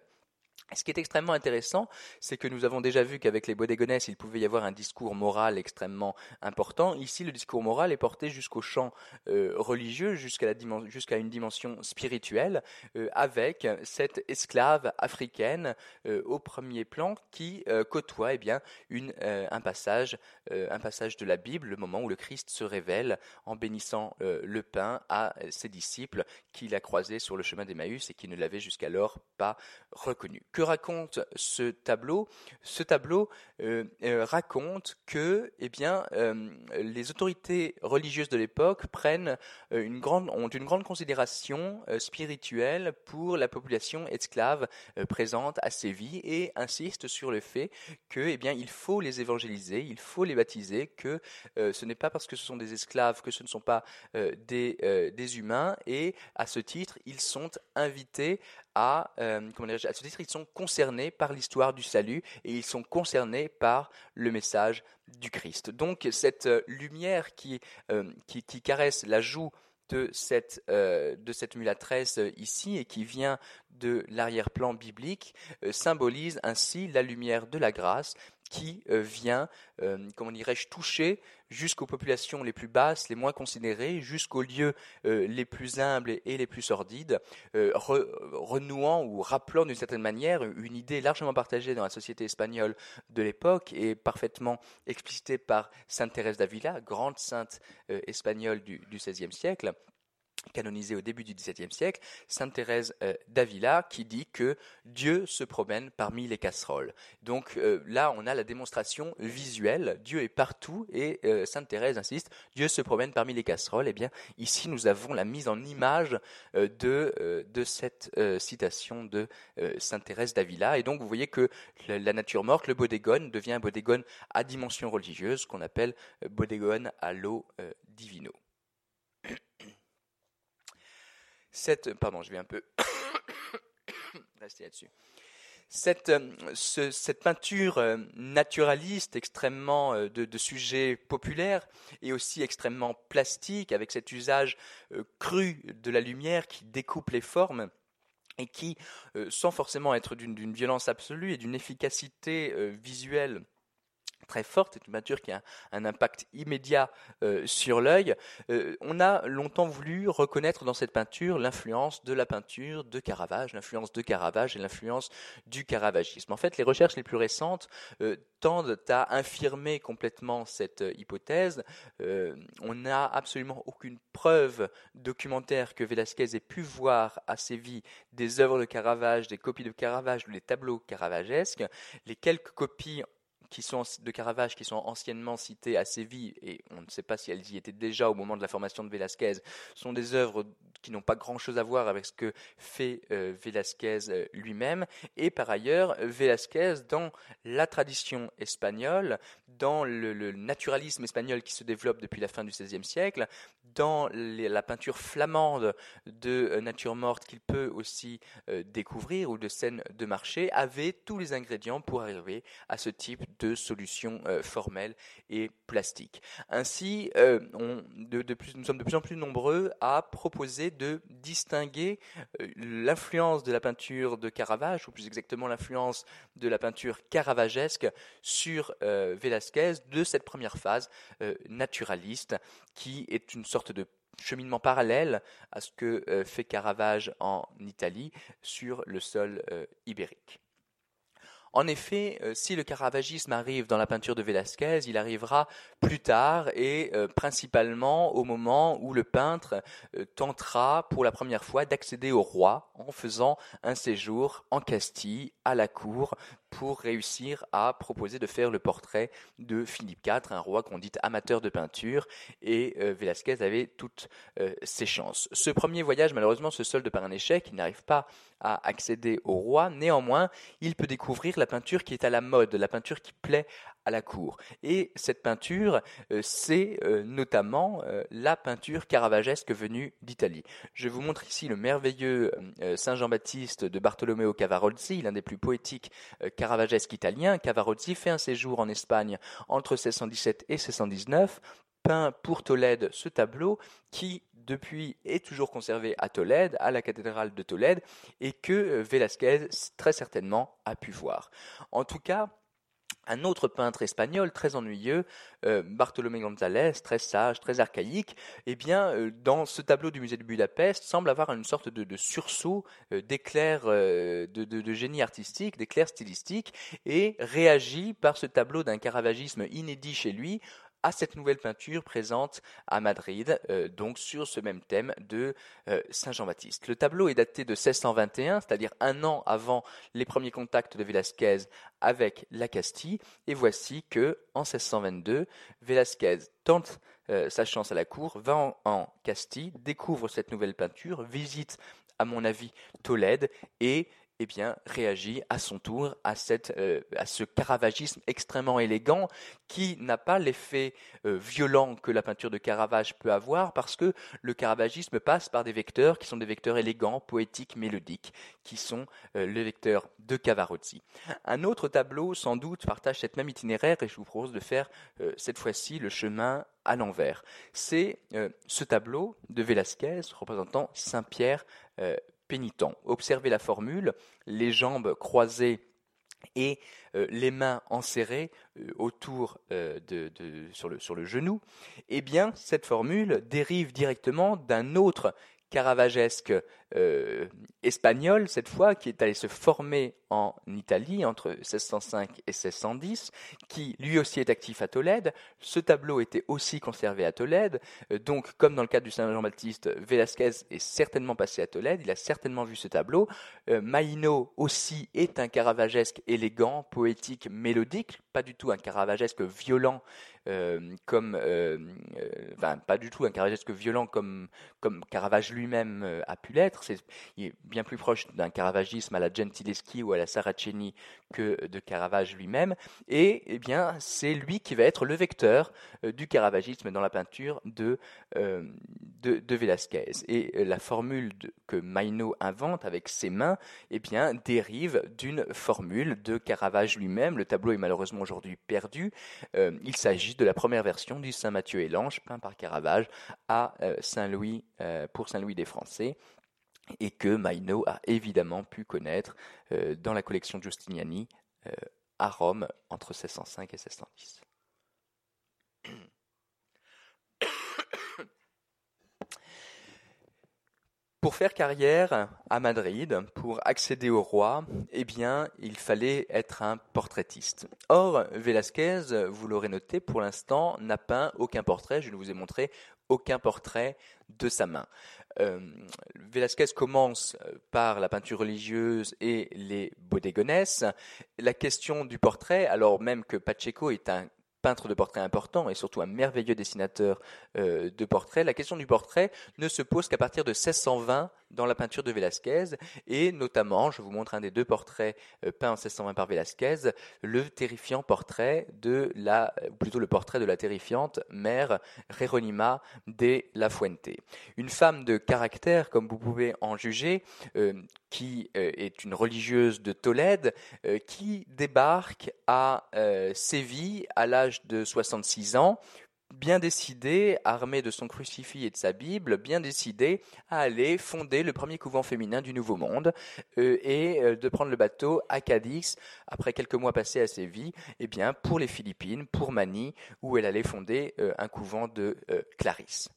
Ce qui est extrêmement intéressant, c'est que nous avons déjà vu qu'avec les Bodegones, il pouvait y avoir un discours moral extrêmement important. Ici, le discours moral est porté jusqu'au champ euh, religieux, jusqu'à une dimension spirituelle, euh, avec cette esclave africaine euh, au premier plan qui côtoie eh bien un passage, un passage de la Bible, le moment où le Christ se révèle en bénissant le pain à ses disciples qu'il a croisés sur le chemin d'Emmaüs et qui ne l'avaient jusqu'alors pas reconnu raconte ce tableau Ce tableau euh, euh, raconte que eh bien, euh, les autorités religieuses de l'époque prennent une grande, ont une grande considération spirituelle pour la population esclave présente à Séville et insistent sur le fait que eh faut les évangéliser, il faut les baptiser, que ce n'est pas parce que ce sont des esclaves que ce ne sont pas des, des humains et à ce titre, ils sont invités à, euh, comment à ce titre, ils sont concernés par l'histoire du salut et ils sont concernés par le message du Christ. Donc cette euh, lumière qui, euh, qui, caresse la joue de cette, de cette mulatresse ici et qui vient de l'arrière-plan biblique symbolise ainsi la lumière de la grâce qui euh, vient, euh, comment dirais-je, toucher jusqu'aux populations les plus basses, les moins considérées, jusqu'aux lieux euh, les plus humbles et les plus sordides, renouant ou rappelant d'une certaine manière une idée largement partagée dans la société espagnole de l'époque et parfaitement explicitée par Sainte Thérèse d'Avila, grande sainte espagnole du XVIe siècle canonisée au début du XVIIe siècle, Sainte Thérèse euh, d'Avila, qui dit que Dieu se promène parmi les casseroles. Donc euh, là, on a la démonstration visuelle. Dieu est partout et euh, Sainte Thérèse insiste, Dieu se promène parmi les casseroles. Eh bien, ici, nous avons la mise en image de, de cette citation de Sainte Thérèse d'Avila. Et donc, vous voyez que la, nature morte, le bodégone, devient un bodégone à dimension religieuse, qu'on appelle bodégone à l'eau divino. Cette, pardon, je vais un peu rester là-dessus. Cette, euh, cette, peinture euh, naturaliste, extrêmement euh, de, de, sujets populaires et aussi extrêmement plastique, avec cet usage cru de la lumière qui découpe les formes et qui, sans forcément être d'une violence absolue et d'une efficacité visuelle très forte, c'est une peinture qui a un impact immédiat euh, sur l'œil. Euh, on a longtemps voulu reconnaître dans cette peinture l'influence de la peinture de Caravage, l'influence de Caravage et l'influence du caravagisme. En fait, les recherches les plus récentes euh, tendent à infirmer complètement cette hypothèse. on n'a absolument aucune preuve documentaire que Velázquez ait pu voir à Séville des œuvres de Caravage, des copies de Caravage ou des tableaux caravagesques. Les quelques copies qui sont de Caravage, qui sont anciennement citées à Séville, et on ne sait pas si elles y étaient déjà au moment de la formation de Velázquez, sont des œuvres qui n'ont pas grand-chose à voir avec ce que fait euh, Velázquez euh, lui-même. Et par ailleurs, Velázquez, dans la tradition espagnole, dans le, naturalisme espagnol qui se développe depuis la fin du XVIe siècle, dans la peinture flamande de euh, nature morte qu'il peut aussi découvrir, ou de scènes de marché, avait tous les ingrédients pour arriver à ce type de solutions euh, formelles et plastiques. Ainsi, euh, nous sommes de plus en plus nombreux à proposer de distinguer euh, l'influence de la peinture de Caravage, ou plus exactement l'influence de la peinture caravagesque sur Velázquez de cette première phase naturaliste, qui est une sorte de cheminement parallèle à ce que fait Caravage en Italie sur le sol ibérique. En effet, euh, si le caravagisme arrive dans la peinture de Velázquez, il arrivera plus tard et euh, principalement au moment où le peintre euh, tentera pour la première fois d'accéder au roi en faisant un séjour en Castille, à la cour, pour réussir à proposer de faire le portrait de Philippe IV, un roi qu'on dit amateur de peinture, et euh, Velázquez avait toutes ses chances. Ce premier voyage, malheureusement, se solde par un échec, il n'arrive pas à accéder au roi, néanmoins, il peut découvrir la peinture qui est à la mode, la peinture qui plaît à la cour. Et cette peinture, euh, c'est euh, notamment euh, la peinture caravagesque venue d'Italie. Je vous montre ici le merveilleux Saint Jean-Baptiste de Bartolomeo Cavarozzi, l'un des plus poétiques caravagesques italiens. Cavarozzi fait un séjour en Espagne entre 1617 et 1619 peint pour Tolède ce tableau qui depuis est toujours conservé à Tolède, à la cathédrale de Tolède, et que Velázquez très certainement a pu voir. En tout cas, un autre peintre espagnol très ennuyeux, euh, Bartolomé González, très sage, très archaïque, eh bien, euh, dans ce tableau du musée de Budapest, semble avoir une sorte de, sursaut euh, d'éclair de, de, génie artistique, d'éclair stylistique, et réagit par ce tableau d'un caravagisme inédit chez lui à cette nouvelle peinture présente à Madrid, euh, donc sur ce même thème de euh, Saint Jean-Baptiste. Le tableau est daté de 1621, c'est-à-dire un an avant les premiers contacts de Velázquez avec la Castille, et voici que en 1622, Velázquez tente euh, sa chance à la cour, va en, en Castille, découvre cette nouvelle peinture, visite à mon avis Tolède et eh bien, réagit à son tour à, cette, euh, à ce caravagisme extrêmement élégant qui n'a pas l'effet euh, violent que la peinture de Caravage peut avoir parce que le caravagisme passe par des vecteurs qui sont des vecteurs élégants, poétiques, mélodiques, qui sont euh, le vecteur de Cavarozzi. Un autre tableau, sans doute, partage cette même itinéraire et je vous propose de faire cette fois-ci le chemin à l'envers. C'est ce tableau de Velázquez représentant Saint-Pierre pénitent. Observez la formule, les jambes croisées et euh, les mains enserrées euh, autour euh, sur, le, sur le genou, eh bien cette formule dérive directement d'un autre caravagesque euh, espagnol, cette fois, qui est allé se former en Italie entre 1605 et 1610, qui lui aussi est actif à Tolède. Ce tableau était aussi conservé à Tolède. Euh, donc, comme dans le cas du Saint-Jean-Baptiste, Velázquez est certainement passé à Tolède, il a certainement vu ce tableau. Euh, Maïno aussi est un caravagesque élégant, poétique, mélodique, pas du tout un caravagesque violent euh, comme, enfin, pas du tout un violent comme, comme Caravage lui-même a pu l'être il est bien plus proche d'un Caravagisme à la Gentileschi ou à la Saraceni que de Caravage lui-même. Et eh bien, c'est lui qui va être le vecteur euh, du Caravagisme dans la peinture de, euh, Velázquez. Et euh, la formule que Maino invente avec ses mains eh bien, dérive d'une formule de Caravage lui-même. Le tableau est malheureusement aujourd'hui perdu. il s'agit de la première version du Saint Matthieu et l'Ange peint par Caravage à Saint-Louis pour Saint-Louis des Français et que Maino a évidemment pu connaître euh, dans la collection Giustiniani euh, à Rome entre 1605 et 1610. Pour faire carrière à Madrid, pour accéder au roi, eh bien, il fallait être un portraitiste. Or, Velázquez, vous l'aurez noté, pour l'instant, n'a peint aucun portrait. Je ne vous ai montré aucun portrait de sa main. Euh, commence euh, par la peinture religieuse et les bodegones. La question du portrait, alors même que Pacheco est un peintre de portrait important et surtout un merveilleux dessinateur euh, de portraits, la question du portrait ne se pose qu'à partir de 1620 dans la peinture de Velázquez et notamment, je vous montre un des deux portraits euh, peints en 1620 par Velázquez, le terrifiant portrait de la, ou plutôt le portrait de la terrifiante mère Jeronima de la Fuente. Une femme de caractère, comme vous pouvez en juger, euh, qui euh, est une religieuse de Tolède, qui débarque à Séville à l'âge de 66 ans bien décidé, armé de son crucifix et de sa Bible, bien décidé à aller fonder le premier couvent féminin du Nouveau Monde euh, et euh, de prendre le bateau à Cadix après quelques mois passés à Séville, eh bien pour les Philippines, pour Manille, où elle allait fonder euh, un couvent de Clarisse.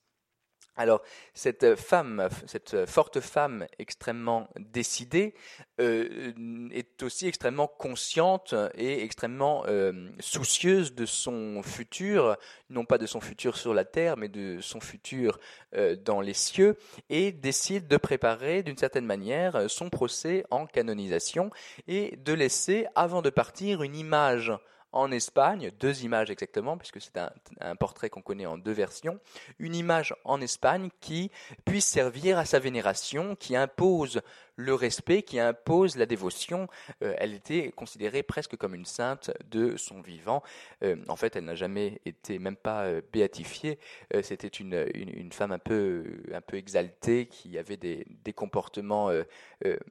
Alors, cette femme, cette forte femme extrêmement décidée, euh, est aussi extrêmement consciente et extrêmement euh, soucieuse de son futur, non pas de son futur sur la terre, mais de son futur euh, dans les cieux, et décide de préparer d'une certaine manière son procès en canonisation et de laisser, avant de partir, une image en Espagne, deux images exactement, puisque c'est un, portrait qu'on connaît en deux versions, une image en Espagne qui puisse servir à sa vénération, qui impose le respect, qui impose la dévotion. Euh, elle était considérée presque comme une sainte de son vivant. Euh, en fait, elle n'a jamais été même pas euh, béatifiée. C'était une, une, femme un peu, un peu exaltée qui avait des, des comportements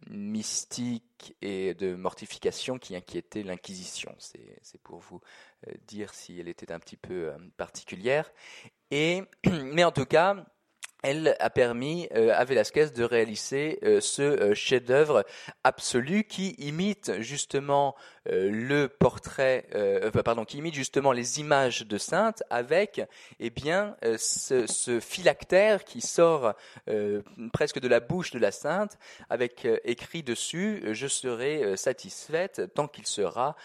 mystiques et de mortification qui inquiétaient l'Inquisition. C'est pour vous dire si elle était un petit peu particulière. Et, mais en tout cas, elle a permis euh, à Velázquez de réaliser euh, ce euh, chef-d'œuvre absolu qui imite justement le portrait, pardon, qui imite justement les images de saintes avec, eh bien, ce, ce, phylactère qui sort presque de la bouche de la sainte, avec écrit dessus "Je serai satisfaite tant qu'il sera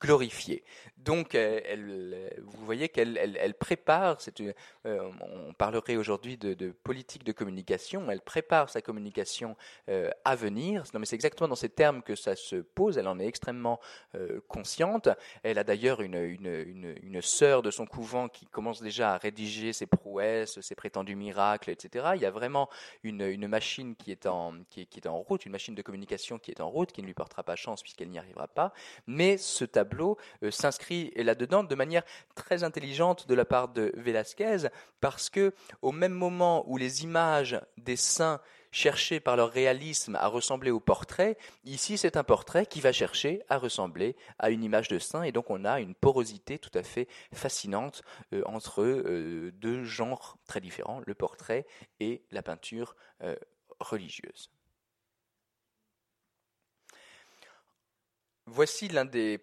glorifié. Donc, euh, elle, vous voyez qu'elle elle, prépare, euh, on parlerait aujourd'hui de, politique de communication, elle prépare sa communication euh, à venir. Non, mais c'est exactement dans ces termes que ça se pose, elle en est extrêmement consciente. Elle a d'ailleurs une, une, une, sœur de son couvent qui commence déjà à rédiger ses prouesses, ses prétendus miracles, etc. Il y a vraiment une, machine qui est, en, qui, qui est en route, une machine de communication qui est en route, qui ne lui portera pas chance puisqu'elle n'y arrivera pas. Mais ce tableau s'inscrit là-dedans de manière très intelligente de la part de Velázquez, parce que au même moment où les images des saints cherchaient par leur réalisme à ressembler au portrait, ici c'est un portrait qui va chercher à ressembler à une image de saint, et donc on a une porosité tout à fait fascinante euh, entre euh, deux genres très différents, le portrait et la peinture euh, religieuse. Voici l'un des,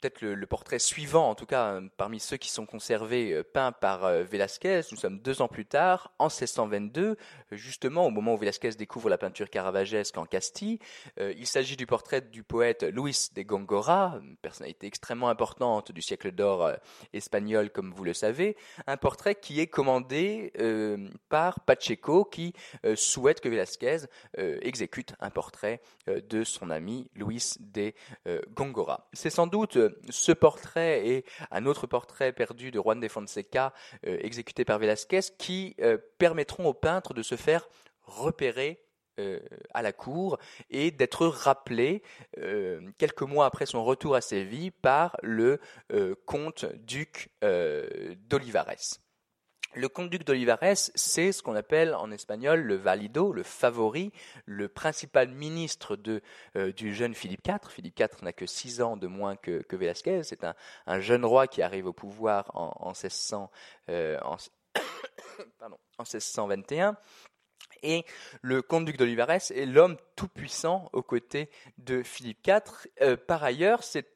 peut-être le, portrait suivant, en tout cas euh, parmi ceux qui sont conservés, euh, peints par euh, Velázquez. Nous sommes deux ans plus tard, en 1622, justement au moment où Velázquez découvre la peinture caravagesque en Castille. il s'agit du portrait du poète Luis de Góngora, une personnalité extrêmement importante du siècle d'or espagnol, comme vous le savez. Un portrait qui est commandé par Pacheco, qui souhaite que Velázquez exécute un portrait de son ami Luis de C'est sans doute euh, ce portrait et un autre portrait perdu de Juan de Fonseca, euh, exécuté par Velázquez, qui euh, permettront au peintre de se faire repérer à la cour et d'être rappelé quelques mois après son retour à Séville par le comte duc d'Olivares. Le comte-duc d'Olivares, c'est ce qu'on appelle en espagnol le valido, le favori, le principal ministre de, euh, du jeune Philippe IV. Philippe IV n'a que six ans de moins que, que. C'est un, un, jeune roi qui arrive au pouvoir en, en, 1600, euh, 1621. Et le comte-duc d'Olivares est l'homme tout-puissant aux côtés de Philippe IV. Euh, par ailleurs, c'est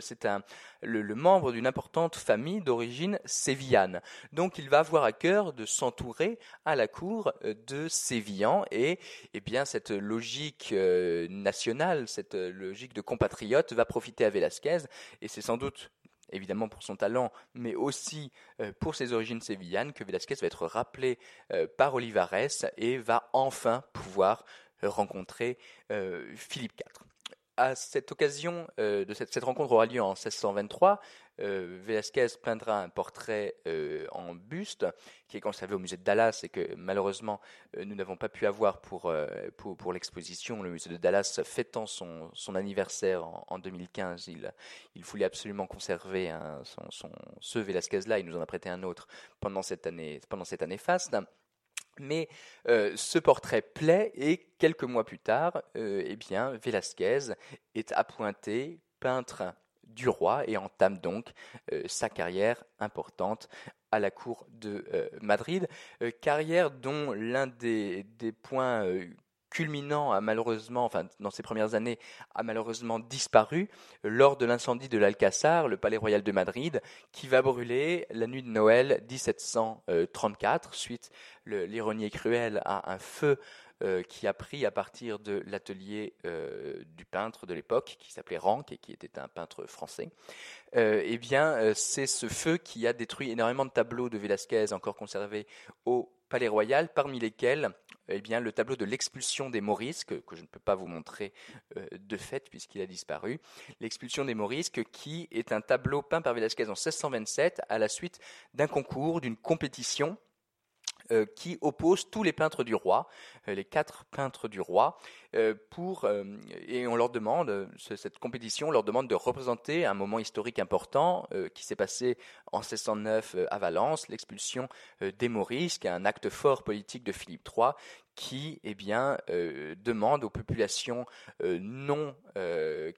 c'est un, le, membre d'une importante famille d'origine sévillane. Donc il va avoir à cœur de s'entourer à la cour euh, de Sévillans et eh bien cette logique euh, nationale, cette logique de compatriote va profiter à Velázquez et c'est sans doute évidemment pour son talent, mais aussi euh, pour ses origines sévillanes, que Velázquez va être rappelé par Olivares et va enfin pouvoir rencontrer Philippe IV à cette occasion, euh, de cette, rencontre aura lieu en 1623. Euh, Velázquez peindra un portrait euh, en buste qui est conservé au musée de Dallas et que malheureusement nous n'avons pas pu avoir pour, pour, l'exposition. Le musée de Dallas fêtant son, son anniversaire en, 2015, il, il voulait absolument conserver son, ce Velázquez-là. Il nous en a prêté un autre pendant cette année, pendant cette année faste. Mais euh, ce portrait plaît et quelques mois plus tard, euh, eh bien, Velázquez est appointé peintre du roi et entame donc euh, sa carrière importante à la cour de Madrid, carrière dont l'un des, des points culminant a malheureusement, enfin dans ses premières années, a malheureusement disparu lors de l'incendie de l'Alcazar, le palais royal de Madrid, qui va brûler la nuit de Noël 1734, suite, l'ironie est cruelle, à un feu euh, qui a pris à partir de l'atelier euh, du peintre de l'époque, qui s'appelait Rank et qui était un peintre français. Euh, eh bien, c'est ce feu qui a détruit énormément de tableaux de Velázquez encore conservés au Palais Royal, parmi lesquels eh bien, le tableau de l'expulsion des Morisques, que je ne peux pas vous montrer euh, de fait puisqu'il a disparu. L'expulsion des Morisques, qui est un tableau peint par Velázquez en 1627 à la suite d'un concours, d'une compétition euh, qui oppose tous les peintres du roi, euh, les quatre peintres du roi, euh, pour et on leur demande cette compétition, on leur demande de représenter un moment historique important qui s'est passé en 1609 à Valence, l'expulsion des Maurices, qui est un acte fort politique de Philippe III, qui eh bien, demande aux populations non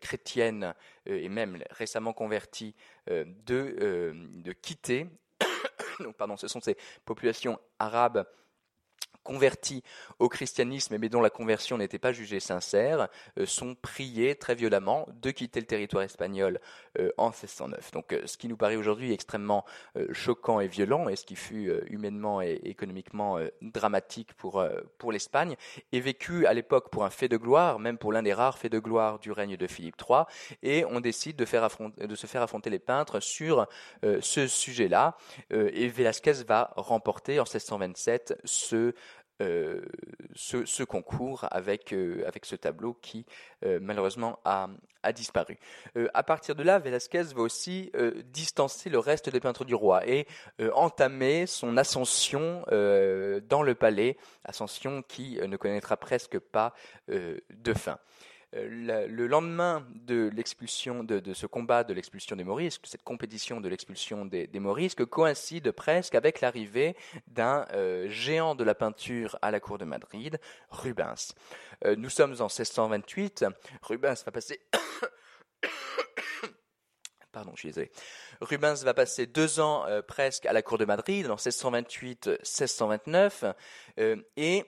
chrétiennes et même récemment converties de, de quitter pardon, ce sont ces populations arabes convertis au christianisme mais dont la conversion n'était pas jugée sincère euh, sont priés très violemment de quitter le territoire espagnol euh, en 1609. Donc euh, ce qui nous paraît aujourd'hui extrêmement choquant et violent et ce qui fut humainement et économiquement dramatique pour, pour l'Espagne est vécu à l'époque pour un fait de gloire, même pour l'un des rares faits de gloire du règne de Philippe III et on décide de, faire de se faire affronter les peintres sur ce sujet-là et Velázquez va remporter en 1627 ce euh, ce, concours avec, euh, avec ce tableau qui euh, malheureusement a, disparu. à partir de là, Velázquez va aussi distancer le reste des peintres du roi et entamer son ascension dans le palais, ascension qui ne connaîtra presque pas de fin. Euh, le lendemain de l'expulsion ce combat de l'expulsion des Morisques, cette compétition de l'expulsion des, Morisques coïncide presque avec l'arrivée d'un euh, géant de la peinture à la cour de Madrid, Rubens. Euh, nous sommes en 1628. Rubens va passer Pardon, je suis Rubens va passer deux ans presque à la cour de Madrid, en 1628-1629, et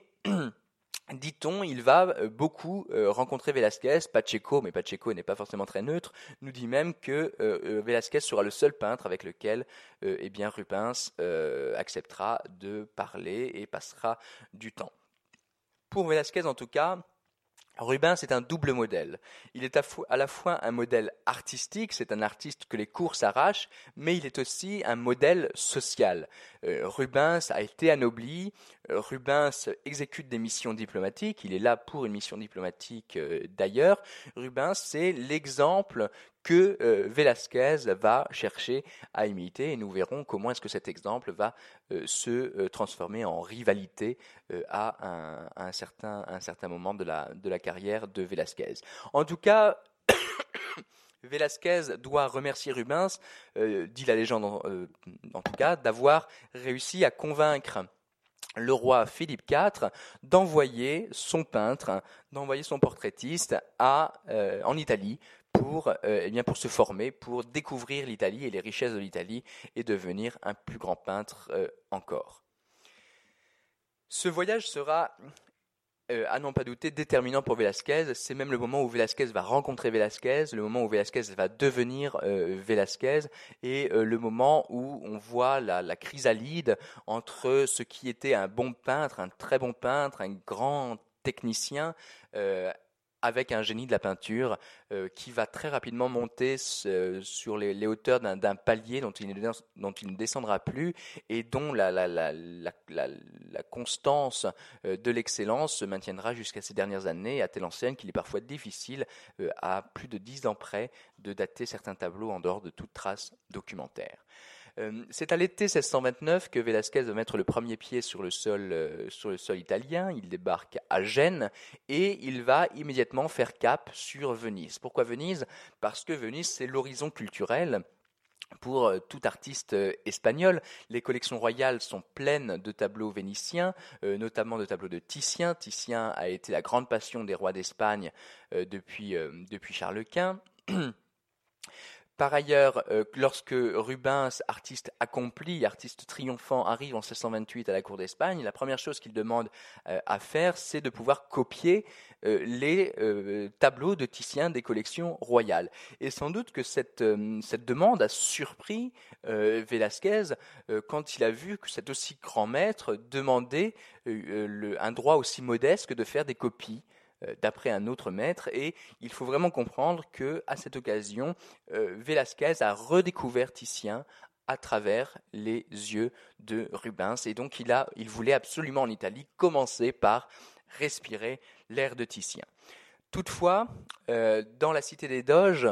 dit-on, il va euh, beaucoup euh, rencontrer Velázquez, Pacheco, mais Pacheco n'est pas forcément très neutre, nous dit même que euh, Velázquez sera le seul peintre avec lequel eh Rubens acceptera de parler et passera du temps. Pour Velázquez, en tout cas, Rubens est un double modèle. Il est à, la fois un modèle artistique, c'est un artiste que les cours s'arrachent, mais il est aussi un modèle social. Euh, Rubens a été anobli, euh, Rubens exécute des missions diplomatiques, il est là pour une mission diplomatique euh, d'ailleurs. Rubens, c'est l'exemple que euh, Velázquez va chercher à imiter et nous verrons comment est-ce que cet exemple va se transformer en rivalité à un, certain, un, certain, moment de la, de la carrière de Velázquez. En tout cas, Velázquez doit remercier Rubens, dit la légende en tout cas, d'avoir réussi à convaincre le roi Philippe IV d'envoyer son peintre, d'envoyer son portraitiste à, en Italie pour, euh, eh pour se former, pour découvrir l'Italie et les richesses de l'Italie et devenir un plus grand peintre euh, encore. Ce voyage sera, euh, à n'en pas douter, déterminant pour Velázquez. C'est même le moment où Velázquez va rencontrer Velázquez, le moment où Velázquez va devenir Velázquez et le moment où on voit la, la, chrysalide entre ce qui était un bon peintre, un très bon peintre, un grand technicien, avec un génie de la peinture euh, qui va très rapidement monter euh, sur les, hauteurs d'un palier dont il, ne descendra plus et dont la, constance euh, de l'excellence se maintiendra jusqu'à ces dernières années, à telle enseigne qu'il est parfois difficile, à plus de dix ans près, de dater certains tableaux en dehors de toute trace documentaire. Euh, c'est à l'été 1629 que Velázquez va mettre le premier pied sur le sol, euh, sur le sol italien. Il débarque à Gênes et il va immédiatement faire cap sur Venise. Pourquoi Venise? Parce que Venise, c'est l'horizon culturel pour euh, tout artiste espagnol. Les collections royales sont pleines de tableaux vénitiens, notamment de tableaux de Titien. Titien a été la grande passion des rois d'Espagne depuis Charles Quint. Par ailleurs, euh, lorsque Rubens, artiste accompli, artiste triomphant, arrive en 1628 à la cour d'Espagne, la première chose qu'il demande euh, à faire, c'est de pouvoir copier euh, les tableaux de Titien des collections royales. Et sans doute que cette, demande a surpris Velázquez quand il a vu que cet aussi grand maître demandait un droit aussi modeste que de faire des copies d'après un autre maître. Et il faut vraiment comprendre que à cette occasion, euh, Velázquez a redécouvert Titien à travers les yeux de Rubens. Et donc il, a, il voulait absolument en Italie commencer par respirer l'air de Titien. Toutefois, euh, dans la cité des Doges,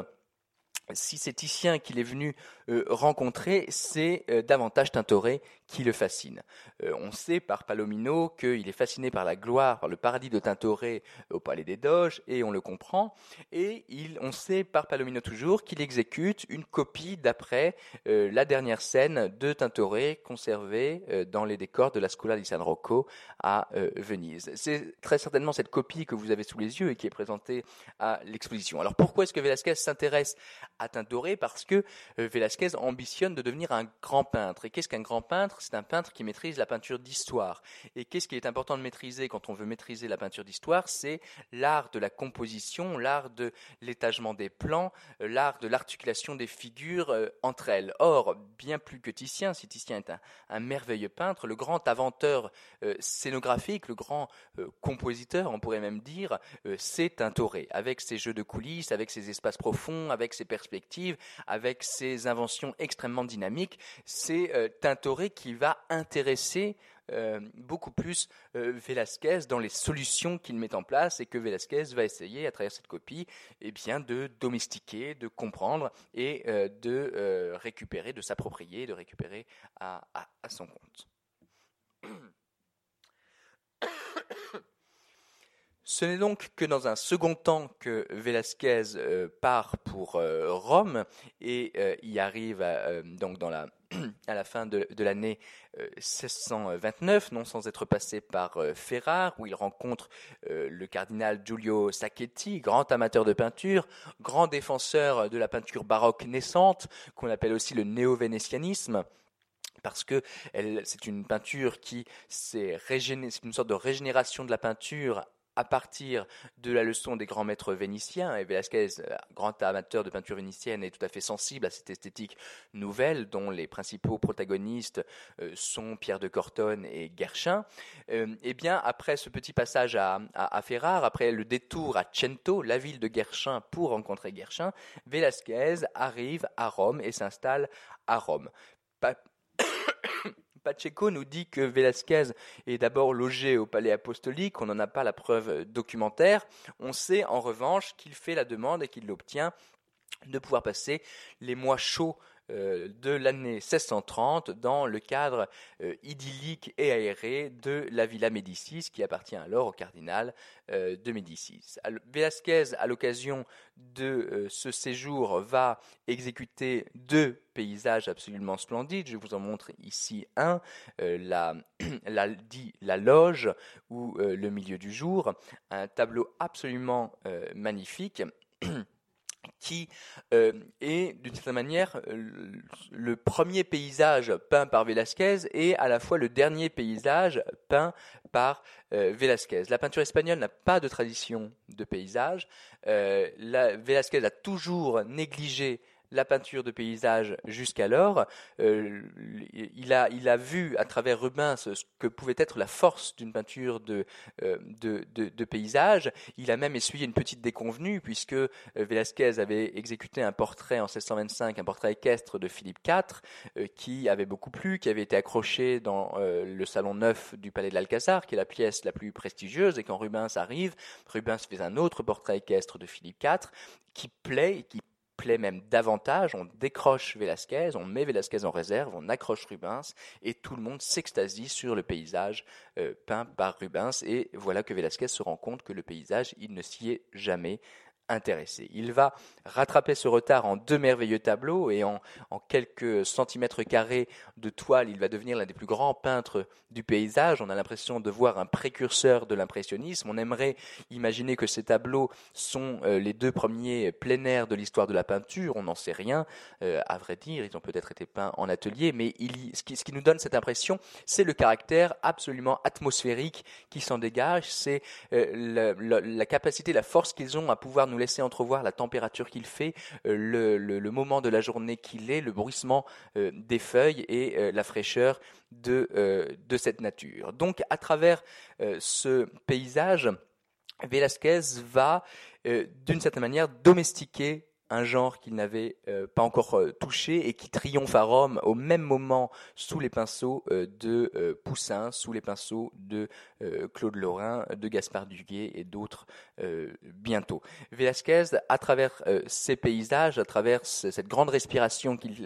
si c'est Titien qu'il est venu euh, rencontrer, c'est euh, davantage Tintoret qui le fascine. Euh, on sait par Palomino qu'il est fasciné par la gloire, par le paradis de Tintoret au Palais des Doges, et on le comprend. Et on sait par Palomino toujours qu'il exécute une copie d'après la dernière scène de Tintoret conservée dans les décors de la Scuola di San Rocco à Venise. C'est très certainement cette copie que vous avez sous les yeux et qui est présentée à l'exposition. Alors pourquoi est-ce que Velasquez s'intéresse à teint doré parce que euh, Velázquez ambitionne de devenir un grand peintre? Et qu'est-ce qu'un grand peintre? C'est un peintre qui maîtrise la peinture d'histoire. Et qu'est-ce qui est important de maîtriser quand on veut maîtriser la peinture d'histoire? C'est l'art de la composition, l'art de l'étagement des plans, euh, l'art de l'articulation des figures euh, entre elles. Or, bien plus que Titien, si Titien est un, merveilleux peintre, le grand inventeur scénographique, le grand compositeur, on pourrait même dire, c'est un Toré, avec ses jeux de coulisses, avec ses espaces profonds, avec ses perspectives, avec ses inventions extrêmement dynamiques. C'est euh, Tintoré qui va intéresser euh, beaucoup plus euh, Velasquez dans les solutions qu'il met en place et que Velasquez va essayer à travers cette copie eh bien, de domestiquer, de comprendre et de récupérer, de s'approprier, de récupérer à son compte. Ce n'est donc que dans un second temps que Velasquez euh, part pour euh, Rome et euh, y arrive donc dans la, à la fin de, l'année 1629, non sans être passé par Ferrare, où il rencontre le cardinal Giulio Sacchetti, grand amateur de peinture, grand défenseur de la peinture baroque naissante, qu'on appelle aussi le néo-vénétianisme parce que c'est une peinture qui c'est une sorte de régénération de la peinture à partir de la leçon des grands maîtres vénitiens, et Velázquez, euh, grand amateur de peinture vénitienne, est tout à fait sensible à cette esthétique nouvelle dont les principaux protagonistes euh, sont Pierre de Cortone et Guerchin, euh, eh bien, après ce petit passage à, Ferrare, après le détour à Cento, la ville de Guerchin, pour rencontrer Guerchin, Velázquez arrive à Rome et s'installe à Rome. Pacheco nous dit que Velázquez est d'abord logé au palais apostolique, on n'en a pas la preuve documentaire. On sait en revanche qu'il fait la demande et qu'il l'obtient de pouvoir passer les mois chauds euh, de l'année 1630 dans le cadre euh, idyllique et aéré de la Villa Médicis qui appartient alors au cardinal euh, de Médicis. Velasquez, à l'occasion de ce séjour, va exécuter deux paysages absolument splendides. Je vous en montre ici un, la, dit la loge ou le milieu du jour, un tableau absolument magnifique qui euh, est d'une certaine manière le premier paysage peint par Velázquez et à la fois le dernier paysage peint par euh, Velázquez. La peinture espagnole n'a pas de tradition de paysage. Euh, Velázquez a toujours négligé la peinture de paysage jusqu'alors. Euh, il, a, il a vu à travers Rubens ce que pouvait être la force d'une peinture de, euh, de, de, paysage. Il a même essuyé une petite déconvenue puisque euh, Velázquez avait exécuté un portrait en 1625, un portrait équestre de Philippe IV, qui avait beaucoup plu, qui avait été accroché dans le salon neuf du palais de l'Alcazar, qui est la pièce la plus prestigieuse. Et quand Rubens arrive, Rubens fait un autre portrait équestre de Philippe IV qui plaît qui même davantage, on décroche Velasquez, on met Velasquez en réserve, on accroche Rubens, et tout le monde s'extasie sur le paysage euh, peint par Rubens, et voilà que Velasquez se rend compte que le paysage, il ne s'y est jamais intéressé. Il va rattraper ce retard en deux merveilleux tableaux et en, quelques centimètres carrés de toile, il va devenir l'un des plus grands peintres du paysage. On a l'impression de voir un précurseur de l'impressionnisme. On aimerait imaginer que ces tableaux sont euh, les deux premiers plein air de l'histoire de la peinture. On n'en sait rien, euh, à vrai dire. Ils ont peut-être été peints en atelier, mais ce, qui, nous donne cette impression, c'est le caractère absolument atmosphérique qui s'en dégage. C'est euh, la, la capacité, la force qu'ils ont à pouvoir nous laisser entrevoir la température qu'il fait, euh, le, moment de la journée qu'il est, le bruissement euh, des feuilles et euh, la fraîcheur de, de cette nature. Donc à travers ce paysage, Velasquez va d'une certaine manière domestiquer un genre qu'il n'avait euh, pas encore euh, touché et qui triomphe à Rome au même moment sous les pinceaux euh, de Poussin, sous les pinceaux de Claude Lorrain, de Gaspard Duguay et d'autres bientôt. Velasquez, à travers ces paysages, à travers cette grande respiration qu'il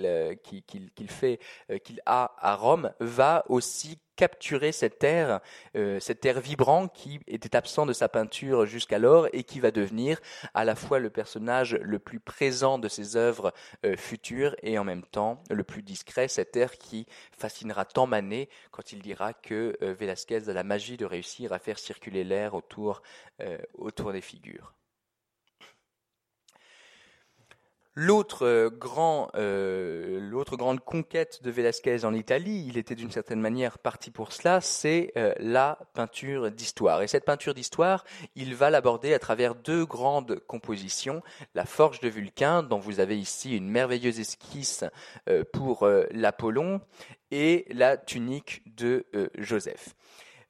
fait, qu'il a à Rome, va aussi capturer cet air, euh, cet air vibrant qui était absent de sa peinture jusqu'alors et qui va devenir à la fois le personnage le plus présent de ses œuvres euh, futures et en même temps le plus discret, cet air qui fascinera tant Manet quand il dira que euh, Velasquez a la magie de réussir à faire circuler l'air autour, autour des figures. L'autre euh, grand, euh, l'autre grande conquête de Velázquez en Italie, il était d'une certaine manière parti pour cela, c'est euh, la peinture d'histoire. Et cette peinture d'histoire, il va l'aborder à travers deux grandes compositions la Forge de Vulcain, dont vous avez ici une merveilleuse esquisse pour l'Apollon, et la tunique de Joseph.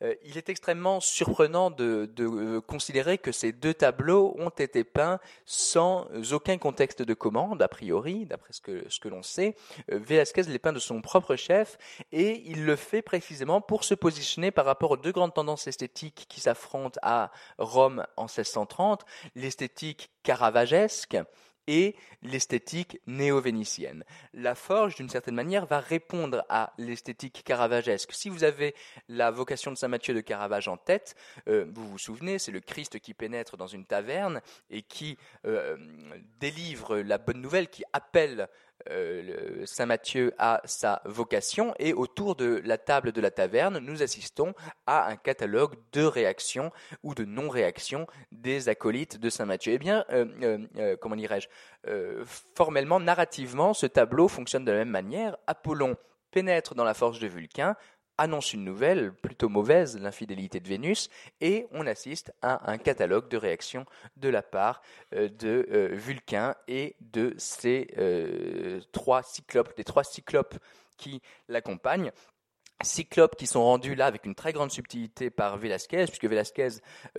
Euh, il est extrêmement surprenant de, euh, considérer que ces deux tableaux ont été peints sans aucun contexte de commande, a priori, d'après ce que, ce que l'on sait. Euh, Velázquez les peint de son propre chef et il le fait précisément pour se positionner par rapport aux deux grandes tendances esthétiques qui s'affrontent à Rome en 1630, l'esthétique caravagesque et l'esthétique néo-vénitienne. La forge, d'une certaine manière, va répondre à l'esthétique caravagesque. Si vous avez la vocation de Saint Matthieu de Caravage en tête, euh, vous vous souvenez, c'est le Christ qui pénètre dans une taverne et qui euh, délivre la bonne nouvelle, qui appelle euh, Saint Matthieu a sa vocation et autour de la table de la taverne, nous assistons à un catalogue de réactions ou de non-réactions des acolytes de Saint Matthieu. Eh bien, euh, euh, comment dirais-je, formellement, narrativement, ce tableau fonctionne de la même manière. Apollon pénètre dans la forge de Vulcain, annonce une nouvelle plutôt mauvaise, l'infidélité de Vénus, et on assiste à un catalogue de réactions de la part euh, de euh, Vulcain et de ses euh, trois cyclopes, des trois cyclopes qui l'accompagnent. Cyclopes qui sont rendus là avec une très grande subtilité par Velasquez, puisque Velasquez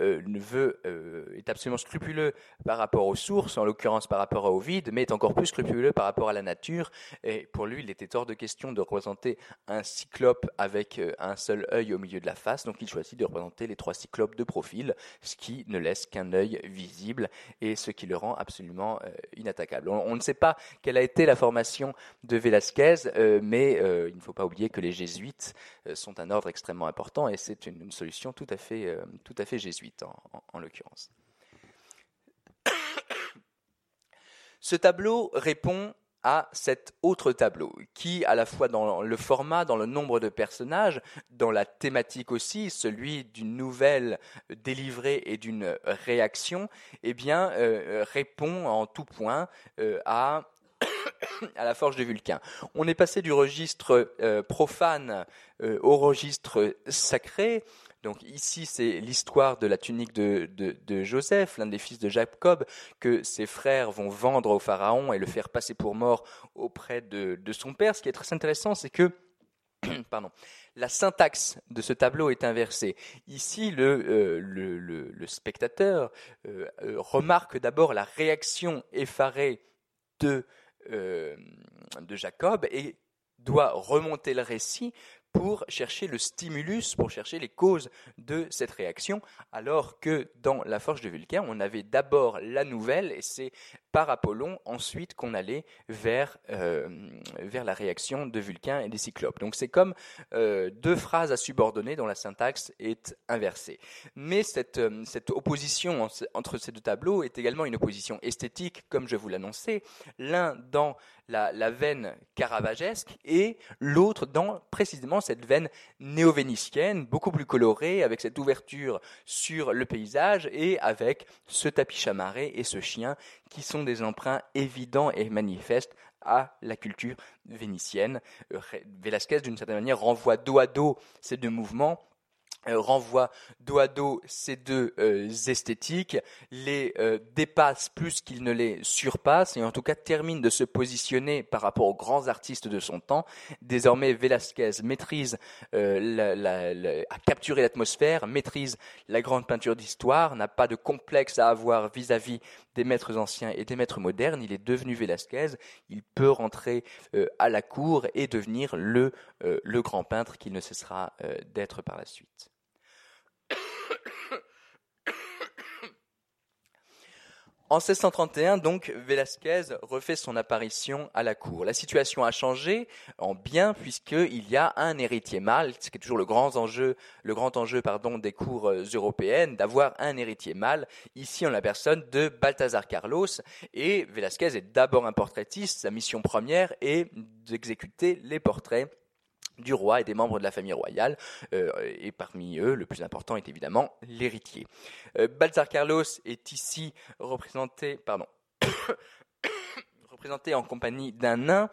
euh, veut, euh, est absolument scrupuleux par rapport aux sources, en l'occurrence par rapport à Ovide, mais est encore plus scrupuleux par rapport à la nature. Et pour lui, il était hors de question de représenter un cyclope avec euh, un seul œil au milieu de la face, donc il choisit de représenter les trois cyclopes de profil, ce qui ne laisse qu'un œil visible et ce qui le rend absolument euh, inattaquable. On, on, ne sait pas quelle a été la formation de Velasquez, mais il ne faut pas oublier que les jésuites euh, sont un ordre extrêmement important et c'est une, solution tout à fait, euh, tout à fait jésuite en, l'occurrence. Ce tableau répond à cet autre tableau, qui, à la fois dans le format, dans le nombre de personnages, dans la thématique aussi, celui d'une nouvelle délivrée et d'une réaction, eh bien, euh, répond en tout point à à la forge de Vulcain. On est passé du registre euh, profane euh, au registre sacré. Donc ici, c'est l'histoire de la tunique de, Joseph, l'un des fils de Jacob, que ses frères vont vendre au pharaon et le faire passer pour mort auprès de, son père. Ce qui est très intéressant, c'est que pardon, la syntaxe de ce tableau est inversée. Ici, le, euh, le, spectateur remarque d'abord la réaction effarée de euh, de Jacob et doit remonter le récit pour chercher le stimulus, pour chercher les causes de cette réaction, alors que dans la forge de Vulcain, on avait d'abord la nouvelle, et c'est par Apollon ensuite qu'on allait vers, euh, vers la réaction de Vulcain et des Cyclopes. Donc c'est comme euh, deux phrases à subordonner dont la syntaxe est inversée. Mais cette, euh, cette opposition entre ces deux tableaux est également une opposition esthétique, comme je vous l'annonçais, l'un dans la, la, veine caravagesque et l'autre dans précisément cette veine néo-vénitienne, beaucoup plus colorée, avec cette ouverture sur le paysage et avec ce tapis chamarré et ce chien qui sont des emprunts évidents et manifestes à la culture vénitienne. Velasquez, d'une certaine manière, renvoie dos à dos ces deux mouvements renvoie dos à dos ces deux euh, esthétiques, les euh, dépasse plus qu'il ne les surpasse et en tout cas termine de se positionner par rapport aux grands artistes de son temps. Désormais, Velázquez maîtrise la, la, a capturé l'atmosphère, maîtrise la grande peinture d'histoire, n'a pas de complexe à avoir vis-à-vis des maîtres anciens et des maîtres modernes. Il est devenu Velázquez, il peut rentrer à la cour et devenir le grand peintre qu'il ne cessera d'être par la suite. En 1631, donc, Velázquez refait son apparition à la cour. La situation a changé en bien puisqu'il y a un héritier mâle, ce qui est toujours le grand enjeu, le grand enjeu, pardon, des cours euh, européennes, d'avoir un héritier mâle. Ici, en la personne de Balthazar Carlos. Et Velázquez est d'abord un portraitiste. Sa mission première est d'exécuter les portraits du roi et des membres de la famille royale, euh, et parmi eux, le plus important est évidemment l'héritier. Euh, Balthazar Carlos est ici représenté, pardon, représenté en compagnie d'un nain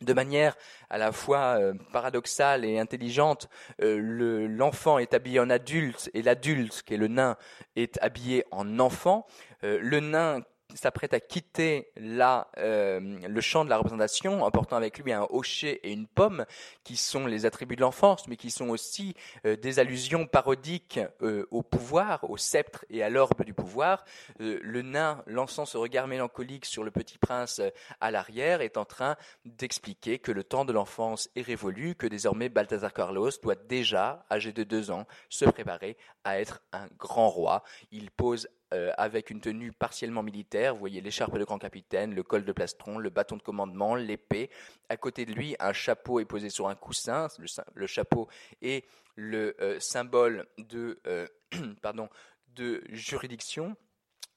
de manière à la fois euh, paradoxale et intelligente, euh, l'enfant est habillé en adulte et l'adulte, qui est le nain, est habillé en enfant. Le nain s'apprête à quitter la, euh, le champ de la représentation en portant avec lui un hocher et une pomme qui sont les attributs de l'enfance, mais qui sont aussi euh, des allusions parodiques euh, au pouvoir, au sceptre et à l'orbe du pouvoir. le nain, lançant ce regard mélancolique sur le petit prince à l'arrière, est en train d'expliquer que le temps de l'enfance est révolu, que désormais Balthazar Carlos doit déjà, âgé de deux ans, se préparer à être un grand roi. Il pose euh, avec une tenue partiellement militaire. Vous voyez l'écharpe de grand capitaine, le col de plastron, le bâton de commandement, l'épée. À côté de lui, un chapeau est posé sur un coussin. Le, chapeau est le euh, symbole de, euh, de juridiction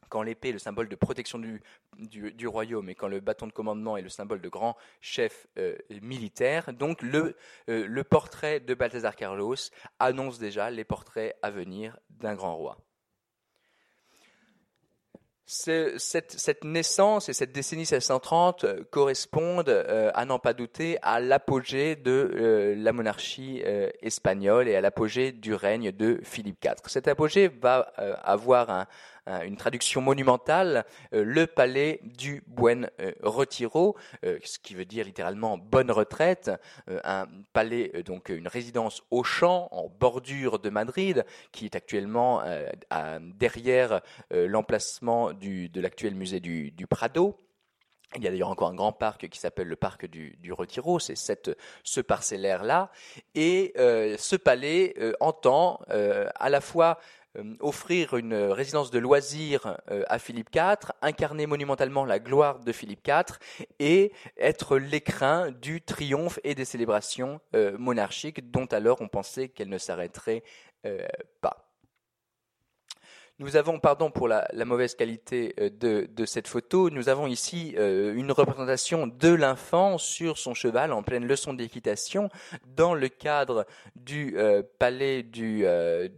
quand l'épée est le symbole de protection du, royaume et quand le bâton de commandement est le symbole de grand chef militaire. Donc le portrait de Balthazar Carlos annonce déjà les portraits à venir d'un grand roi cette, naissance et cette décennie 1630 euh, correspondent, euh, à n'en pas douter, à l'apogée de euh, la monarchie espagnole et à l'apogée du règne de Philippe IV. Cet apogée va avoir un, une traduction monumentale, euh, le palais du Buen euh, Retiro, euh, ce qui veut dire littéralement bonne retraite, un palais, donc une résidence au champ, en bordure de Madrid, qui est actuellement derrière l'emplacement de l'actuel musée du, Prado. Il y a d'ailleurs encore un grand parc qui s'appelle le parc du, Retiro, c'est ce parcellaire-là. Et ce palais entend à la fois euh, offrir une résidence de loisirs euh, à Philippe IV, incarner monumentalement la gloire de Philippe IV et être l'écrin du triomphe et des célébrations euh, monarchiques dont alors on pensait qu'elles ne s'arrêteraient pas. Nous avons, pardon pour la, mauvaise qualité euh, de, cette photo, nous avons ici euh, une représentation de l'enfant sur son cheval en pleine leçon d'équitation dans le cadre du euh, palais du,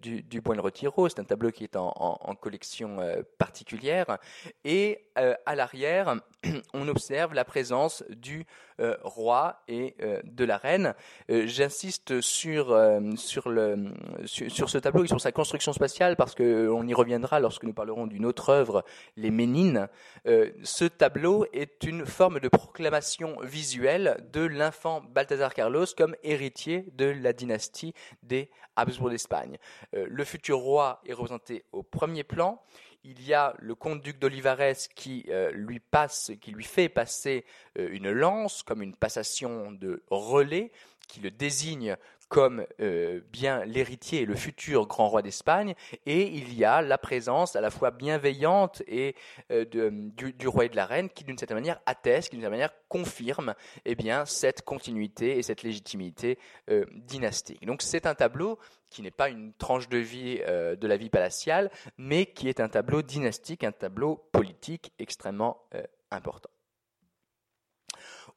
du Buen Retiro. C'est un tableau qui est en collection particulière. Et à l'arrière, on observe la présence du euh, roi et euh, de la reine. Euh, j'insiste sur, sur, ce tableau et sur sa construction spatiale parce qu'on y reviendra lorsque nous parlerons d'une autre œuvre, Les Ménines. ce tableau est une forme de proclamation visuelle de l'infant Balthazar Carlos comme héritier de la dynastie des Habsbourg d'Espagne. le futur roi est représenté au premier plan il y a le comte-duc d'Olivares qui euh, lui passe, qui lui fait passer euh, une lance comme une passation de relais, qui le désigne comme euh, bien l'héritier et le futur grand roi d'Espagne, et il y a la présence à la fois bienveillante et du, roi et de la reine qui d'une certaine manière atteste, qui d'une certaine manière confirme eh cette continuité et cette légitimité dynastique. Donc c'est un tableau qui n'est pas une tranche de vie euh, de la vie palatiale, mais qui est un tableau dynastique, un tableau politique extrêmement euh, important.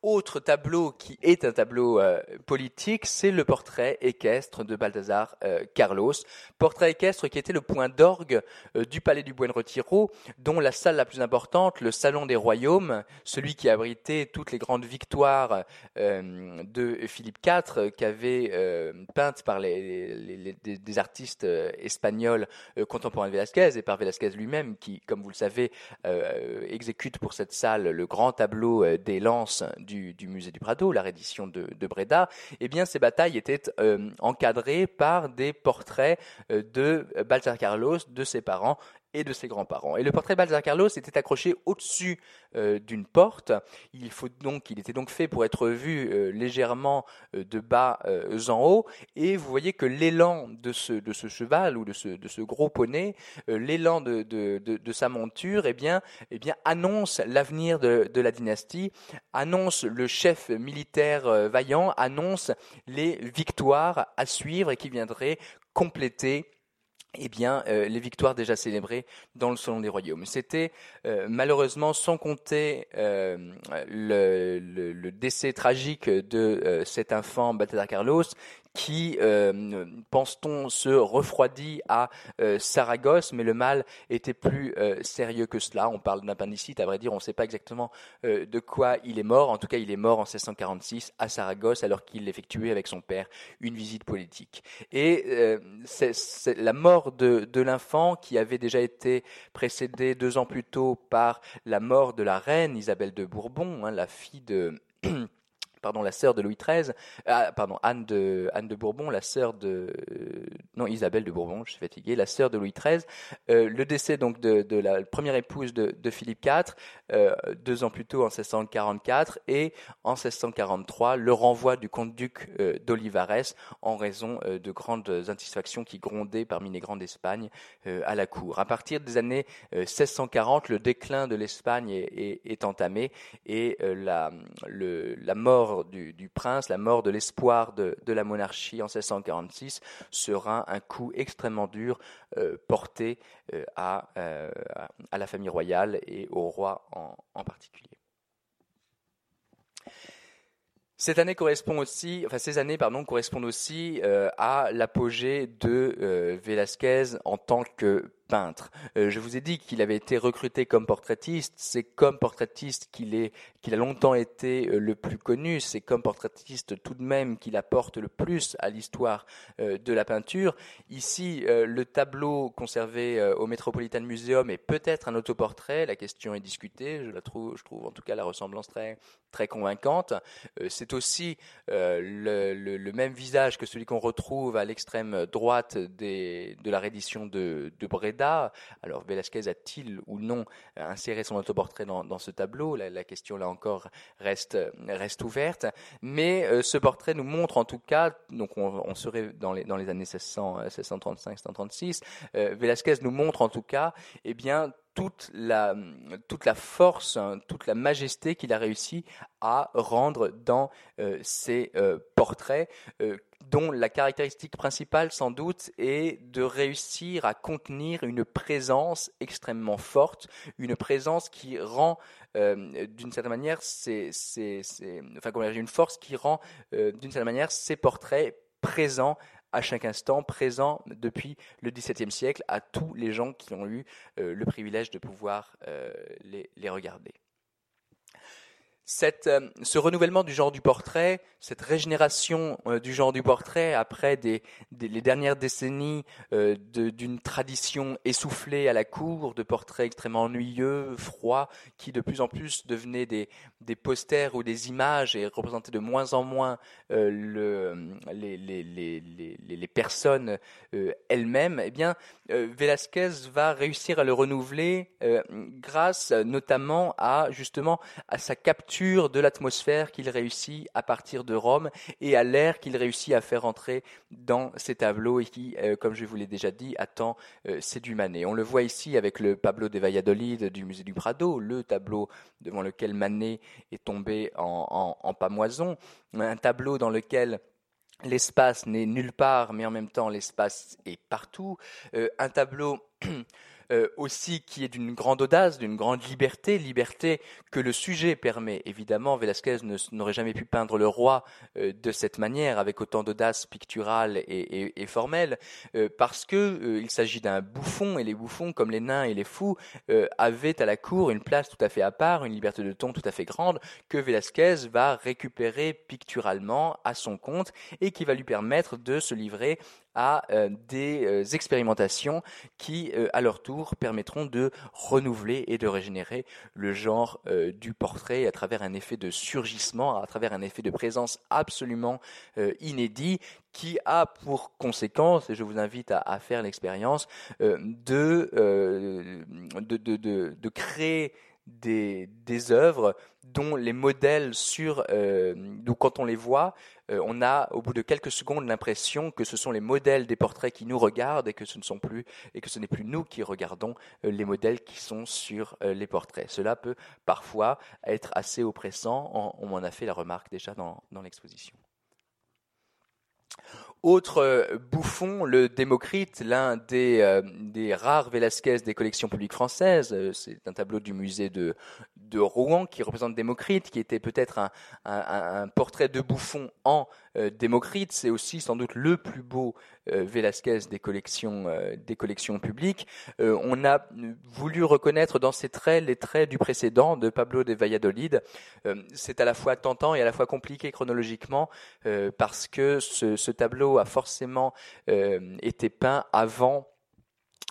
Autre tableau qui est un tableau euh, politique, c'est le portrait équestre de Balthazar euh, Carlos. Portrait équestre qui était le point d'orgue euh, du palais du Buen Retiro, dont la salle la plus importante, le salon des royaumes, celui qui abritait toutes les grandes victoires de Philippe IV, qu'avait peintes par les, des, artistes espagnols contemporains de Velázquez et par Velázquez lui-même, qui, comme vous le savez, exécute pour cette salle le grand tableau des lances du, musée du Prado, la reddition de, de Breda, eh bien ces batailles étaient euh, encadrées par des portraits euh, de Balthazar Carlos, de ses parents et de ses grands-parents. Et le portrait de Balthazar Carlos était accroché au-dessus euh, d'une porte. Il, faut donc, il était donc fait pour être vu euh, légèrement euh, de bas en haut. Et vous voyez que l'élan de ce, de ce cheval ou de ce, de ce gros poney, l'élan de, de, de, sa monture, eh bien, eh bien, annonce l'avenir de, de la dynastie, annonce le chef militaire vaillant, annonce les victoires à suivre et qui viendraient compléter eh bien, euh, les victoires déjà célébrées dans le Salon des Royaumes. C'était euh, malheureusement, sans compter euh, le, décès tragique de cet enfant Balthazar Carlos, qui, pense-t-on, se refroidit à Saragosse, mais le mal était plus sérieux que cela? On parle d'appendicite, à vrai dire, on ne sait pas exactement de quoi il est mort. En tout cas, il est mort en 1646 à Saragosse alors qu'il effectuait avec son père une visite politique. Et c'est la mort de, de l'enfant qui avait déjà été précédée deux ans plus tôt par la mort de la reine Isabelle de Bourbon, hein, la fille de pardon, la sœur de Louis XIII, ah, pardon, Anne de, Anne de Bourbon, la sœur de, non, Isabelle de Bourbon, je suis fatigué, la sœur de Louis XIII, euh, le décès donc de, de, la première épouse de, de Philippe IV, euh, deux ans plus tôt en 1644, et en 1643, le renvoi du comte-duc euh, d'Olivares en raison euh, de grandes insatisfactions qui grondaient parmi les grands d'Espagne euh, à la cour. À partir des années 1640, le déclin de l'Espagne est, est, est, entamé et la, le, la mort du, prince, la mort de l'espoir de, la monarchie en 1646 sera un coup extrêmement dur euh, porté euh, euh, à, la famille royale et au roi en, particulier. Cette année correspond aussi, enfin ces années pardon correspondent aussi à l'apogée de Velázquez en tant que peintre. Euh, je vous ai dit qu'il avait été recruté comme portraitiste. C'est comme portraitiste qu'il est, qu'il a longtemps été euh, le plus connu. C'est comme portraitiste tout de même qu'il apporte le plus à l'histoire euh, de la peinture. Ici, le tableau conservé au Metropolitan Museum est peut-être un autoportrait. La question est discutée. Je la trouve, je trouve en tout cas la ressemblance très, très convaincante. C'est aussi le, même visage que celui qu'on retrouve à l'extrême droite de la réédition de, de Breda alors Velázquez a-t-il ou non inséré son autoportrait dans, ce tableau? La, question là encore reste, reste ouverte. Mais euh, ce portrait nous montre en tout cas, donc on, serait dans les, années 1600, 1635, 1636, euh, Velázquez nous montre en tout cas, eh bien, toute la, force, hein, toute la majesté qu'il a réussi à rendre dans euh, ses portraits, dont la caractéristique principale sans doute est de réussir à contenir une présence extrêmement forte, une présence qui rend euh, d'une certaine manière, c'est, enfin, une force qui rend euh, d'une certaine manière ces portraits présents à chaque instant, présents depuis le XVIIe siècle à tous les gens qui ont eu euh, le privilège de pouvoir les regarder. Euh, ce renouvellement du genre du portrait, cette régénération euh, du genre du portrait après les dernières décennies euh, d'une tradition essoufflée à la cour, de portraits extrêmement ennuyeux, froids, qui de plus en plus devenaient des, posters ou des images et représentaient de moins en moins le, les, les, les, les, personnes elles-mêmes, eh bien, Velázquez va réussir à le renouveler grâce notamment à justement à sa capture de l'atmosphère qu'il réussit à partir de Rome et à l'air qu'il réussit à faire entrer dans ses tableaux et qui, euh, comme je vous l'ai déjà dit, attend euh, Manet. On le voit ici avec le Pablo de Valladolid du musée du Prado, le tableau devant lequel Manet est tombé en, en pamoison, un tableau dans lequel l'espace n'est nulle part, mais en même temps l'espace est partout, euh, un tableau Euh, aussi qui est d'une grande audace, d'une grande liberté, liberté que le sujet permet. Évidemment, Velázquez n'aurait jamais pu peindre le roi euh, de cette manière, avec autant d'audace picturale et, formelle, euh, parce que il s'agit d'un bouffon, et les bouffons, comme les nains et les fous, avaient à la cour une place tout à fait à part, une liberté de ton tout à fait grande, que Velázquez va récupérer picturalement à son compte, et qui va lui permettre de se livrer à euh, des euh, expérimentations qui, euh, à leur tour, permettront de renouveler et de régénérer le genre du portrait à travers un effet de surgissement, à travers un effet de présence absolument inédit qui a pour conséquence, et je vous invite à, faire l'expérience, de, créer des, œuvres dont les modèles sur, euh, quand on les voit, euh, on a au bout de quelques secondes l'impression que ce sont les modèles des portraits qui nous regardent et que ce ne sont plus n'est plus nous qui regardons euh, les modèles qui sont sur euh, les portraits. Cela peut parfois être assez oppressant. On, m'en a fait la remarque déjà dans, dans l'exposition. Autre euh, bouffon, le Démocrite, l'un des, euh, rares Velasquez des collections publiques françaises. Euh, c'est un tableau du musée de, Rouen qui représente Démocrite, qui était peut-être un, un, portrait de bouffon en euh, Démocrite. C'est aussi sans doute le plus beau euh, Velasquez des collections, euh, des collections publiques. on a voulu reconnaître dans ses traits les traits du précédent de Pablo de Valladolid. c'est à la fois tentant et à la fois compliqué chronologiquement parce que ce, ce, tableau a forcément été peint avant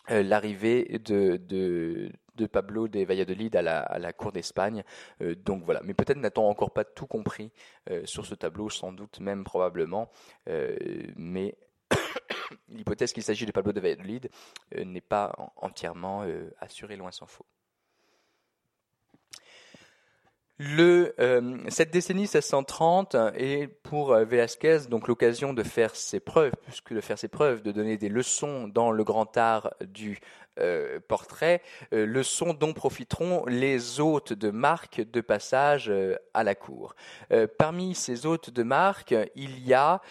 l'arrivée de, de, de Pablo de Valladolid à la, cour d'Espagne. Euh, donc voilà, mais peut-être n'a-t-on encore pas tout compris euh, sur ce tableau, sans doute même probablement, euh, mais l'hypothèse qu'il s'agit de Pablo de Valladolid n'est pas entièrement assurée, loin s'en faut. Le, cette décennie 1630 est pour Velázquez donc l'occasion de faire ses preuves, puisque de faire ses preuves, de donner des leçons dans le grand art du euh, portrait, euh, leçons dont profiteront les hôtes de marque de passage euh, à la cour. Euh, parmi ces hôtes de marque, il y a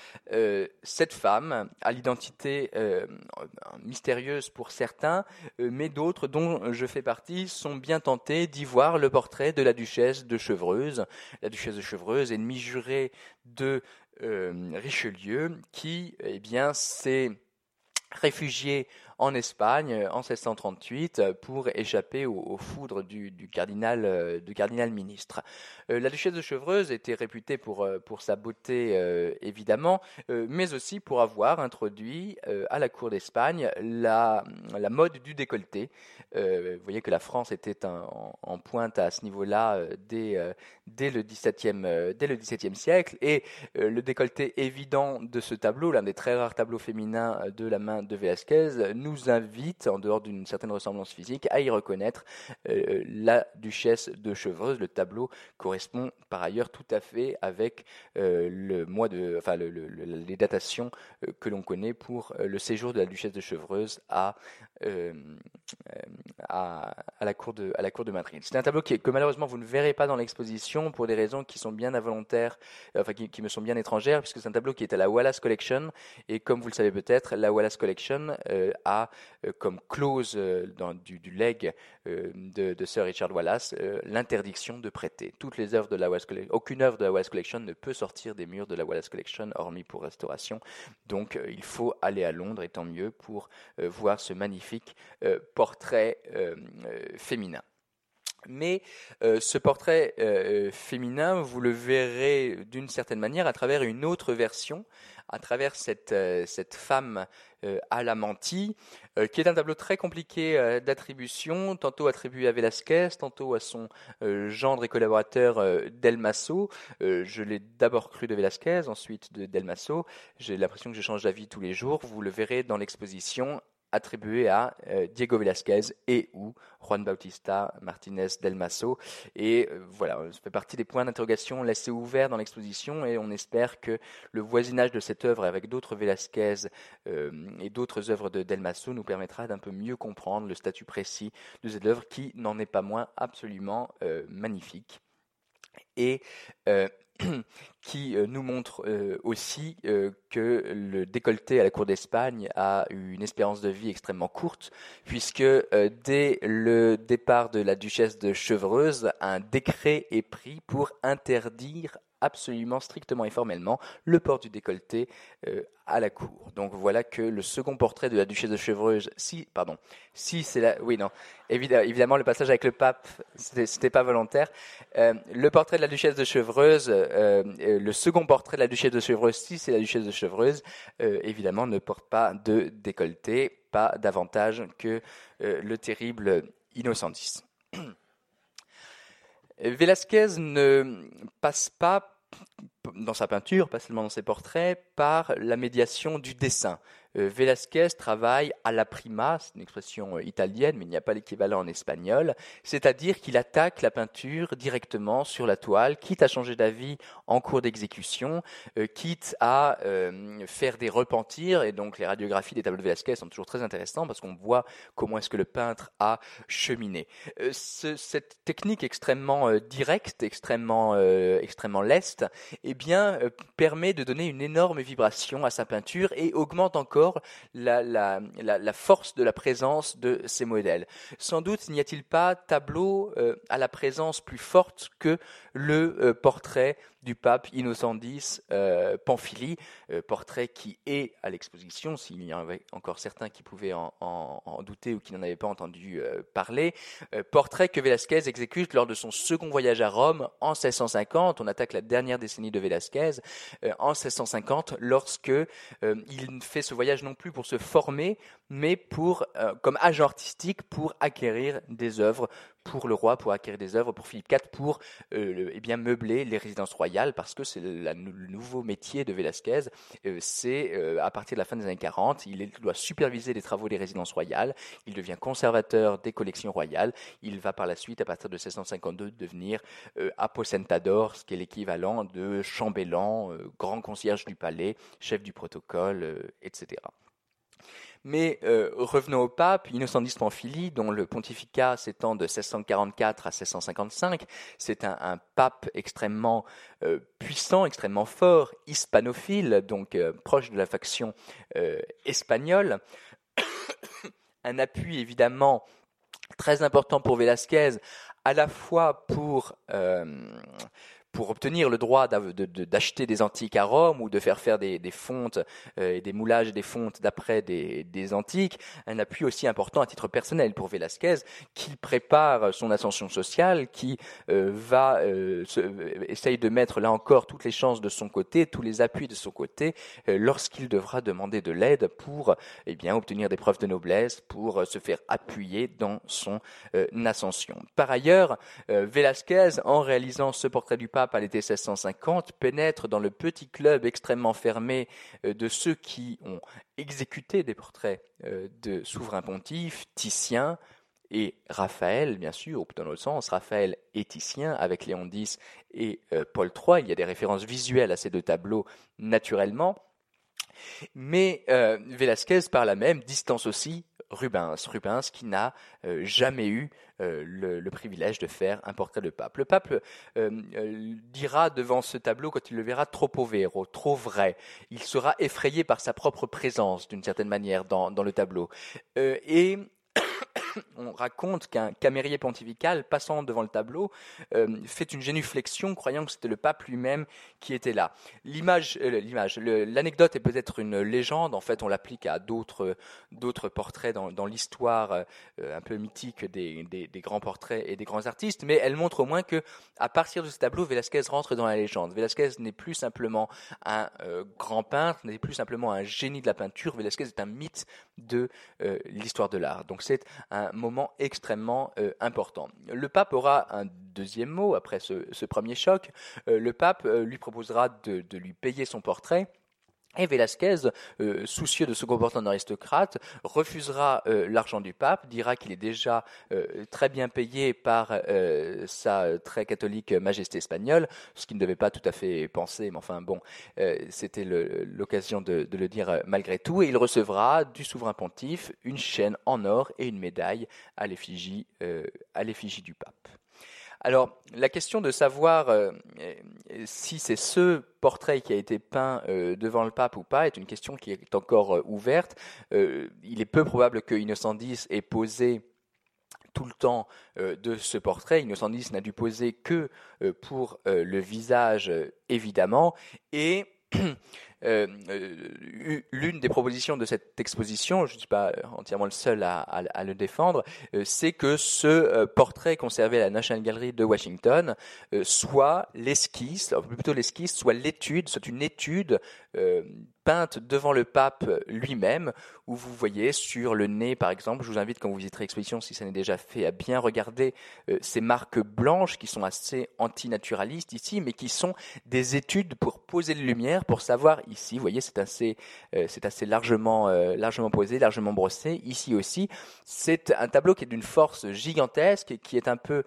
cette femme à l'identité mystérieuse pour certains, mais d'autres dont je fais partie sont bien tentés d'y voir le portrait de la duchesse de Chevreuse, la duchesse de Chevreuse, ennemie jurée de Richelieu, qui eh bien s'est réfugiée en Espagne en 1638 pour échapper aux, foudres du, cardinal, euh, cardinal ministre. Euh, la duchesse de Chevreuse était réputée pour, euh, sa beauté évidemment, mais aussi pour avoir introduit à la cour d'Espagne la, mode du décolleté. vous voyez que la France était en, pointe à ce niveau-là dès, le XVIIe, dès siècle et le décolleté évident de ce tableau, l'un des très rares tableaux féminins de la main de Velázquez, nous invite, en dehors d'une certaine ressemblance physique, à y reconnaître euh, la duchesse de Chevreuse. Le tableau correspond par ailleurs tout à fait avec euh, le mois de, enfin, les datations euh, que l'on connaît pour le séjour de la duchesse de Chevreuse à, à, à, la cour de, à la cour de Madrid. C'est un tableau que malheureusement vous ne verrez pas dans l'exposition pour des raisons qui sont bien involontaires, enfin qui, me sont bien étrangères, puisque c'est un tableau qui est à la Wallace Collection et comme vous le savez peut-être, la Wallace Collection a euh, comme clause euh, dans, du, du, leg euh, de, de, Sir Richard Wallace l'interdiction de prêter. Toutes les œuvres de la Wallace Collection, aucune œuvre de la Wallace Collection ne peut sortir des murs de la Wallace Collection, hormis pour restauration. Donc il faut aller à Londres, et tant mieux, pour voir ce magnifique portrait féminin. Mais euh, ce portrait euh, féminin, vous le verrez d'une certaine manière à travers une autre version, à travers cette, euh, cette femme à la mantille, qui est un tableau très compliqué d'attribution, tantôt attribué à Velázquez, tantôt à son gendre et collaborateur Delmasso. je l'ai d'abord cru de Velázquez, ensuite de Delmasso. J'ai l'impression que je change d'avis tous les jours. Vous le verrez dans l'exposition attribué à euh, Diego Velázquez et ou Juan Bautista Martinez del Maso. Et euh, voilà, ça fait partie des points d'interrogation laissés ouverts dans l'exposition et on espère que le voisinage de cette œuvre avec d'autres Velázquez euh, et d'autres œuvres de del Maso nous permettra d'un peu mieux comprendre le statut précis de cette œuvre qui n'en est pas moins absolument magnifique. Et qui euh, nous montre euh, aussi euh, que le décolleté à la cour d'Espagne a une espérance de vie extrêmement courte, puisque dès le départ de la duchesse de Chevreuse, un décret est pris pour interdire absolument strictement et formellement le port du décolleté euh, à la cour. Donc voilà que le second portrait de la duchesse de Chevreuse, si, pardon, si c'est la, oui non, évidemment le passage avec le pape, c'était pas volontaire. Euh, le portrait de la duchesse de Chevreuse, euh, le second portrait de la duchesse de Chevreuse, si c'est la duchesse de Chevreuse, évidemment ne porte pas de décolleté, pas davantage que le terrible Innocentis. Velázquez ne passe pas dans sa peinture, pas seulement dans ses portraits, par la médiation du dessin. Velázquez travaille à la prima, c'est une expression italienne, mais il n'y a pas l'équivalent en espagnol, c'est-à-dire qu'il attaque la peinture directement sur la toile, quitte à changer d'avis en cours d'exécution, quitte à faire des repentirs, et donc les radiographies des tableaux de Velázquez sont toujours très intéressantes parce qu'on voit comment est-ce que le peintre a cheminé. cette technique extrêmement directe, extrêmement, extrêmement leste, eh bien, permet de donner une énorme vibration à sa peinture et augmente encore la, force de la présence de ces modèles. Sans doute n'y a-t-il pas tableau euh, à la présence plus forte que le euh, portrait du pape Innocent X euh, Pamphili, euh, portrait qui est à l'exposition, s'il y en avait encore certains qui pouvaient en, douter ou qui n'en avaient pas entendu parler, portrait que Velázquez exécute lors de son second voyage à Rome en 1650, on attaque la dernière décennie de Velázquez, en 1650, lorsque il fait ce voyage non plus pour se former, mais comme agent artistique pour acquérir des œuvres pour le roi, pour acquérir des œuvres, pour Philippe IV, pour euh, eh bien meubler les résidences royales, parce que c'est le, nouveau métier de Velázquez. Euh, c'est euh, à partir de la fin des années 40, il doit superviser les travaux des résidences royales. Il devient conservateur des collections royales. Il va par la suite, à partir de 1652, devenir aposentador, ce qui est l'équivalent de chambellan, grand concierge du palais, chef du protocole, etc. Mais euh, revenons au pape, Innocent X dont le pontificat s'étend de 1644 à 1655. C'est un, pape extrêmement euh, puissant, extrêmement fort, hispanophile, donc euh, proche de la faction espagnole. un appui évidemment très important pour Velázquez, à la fois pour pour obtenir le droit d'acheter des antiques à Rome ou de faire faire des, fontes euh, et des moulages des fontes d'après des, antiques, un appui aussi important à titre personnel pour Velázquez, qui prépare son ascension sociale, qui euh, va euh, essaye de mettre là encore toutes les chances de son côté, tous les appuis de son côté, lorsqu'il devra demander de l'aide pour eh bien obtenir des preuves de noblesse, pour se faire appuyer dans son ascension. Par ailleurs, Velázquez, en réalisant ce portrait du pape l'été 1650 pénètre dans le petit club extrêmement fermé euh, de ceux qui ont exécuté des portraits euh, de souverains pontifs, Titien et Raphaël, bien sûr, dans l'autre sens, Raphaël et Titien avec Léon X et euh, Paul III. Il y a des références visuelles à ces deux tableaux naturellement. Mais euh, par la même, distance aussi Rubens. Rubens qui n'a euh, jamais eu euh, le, privilège de faire un portrait de pape. Le pape dira devant ce tableau, quand il le verra, trop vero, trop vrai. Il sera effrayé par sa propre présence, d'une certaine manière, dans, dans le tableau. et on raconte qu'un camérier pontifical, passant devant le tableau, euh, fait une génuflexion, croyant que c'était le pape lui-même qui était là. L'image, euh, l'anecdote est peut-être une légende. En fait, on l'applique à d'autres, portraits dans, l'histoire euh, un peu mythique des, grands portraits et des grands artistes, mais elle montre au moins que, à partir de ce tableau, Velázquez rentre dans la légende. Velázquez n'est plus simplement un grand peintre, n'est plus simplement un génie de la peinture. Velázquez est un mythe de l'histoire de l'art. Donc c'est un moment extrêmement euh, important. Le pape aura un deuxième mot après ce, premier choc. Euh, le pape euh, lui proposera de, lui payer son portrait et Velasquez, euh, soucieux de se comporter en aristocrate, refusera euh, l'argent du pape, dira qu'il est déjà euh, très bien payé par sa très catholique majesté espagnole, ce qu'il ne devait pas tout à fait penser, mais enfin bon, c'était l'occasion de, de, le dire malgré tout, et il recevra du souverain pontife une chaîne en or et une médaille à l'effigie du pape. Alors, la question de savoir euh, si c'est ce portrait qui a été peint euh, devant le pape ou pas est une question qui est encore euh, ouverte. il est peu probable que Innocent X ait posé tout le temps de ce portrait. Innocent X n'a dû poser que pour le visage, évidemment, et Euh, euh, l'une des propositions de cette exposition, je ne suis pas entièrement le seul à, le défendre, euh, c'est que ce portrait conservé à la National Gallery de Washington soit l'esquisse, plutôt l'esquisse, soit l'étude, soit une étude peinte devant le pape lui-même, où vous voyez sur le nez, par exemple, je vous invite quand vous visiterez l'exposition, si ça n'est déjà fait, à bien regarder euh, ces marques blanches qui sont assez antinaturalistes ici, mais qui sont des études pour poser de lumière, pour savoir ici, vous voyez, c'est assez, c'est assez largement, posé, largement brossé. Ici aussi, c'est un tableau qui est d'une force gigantesque qui est un peu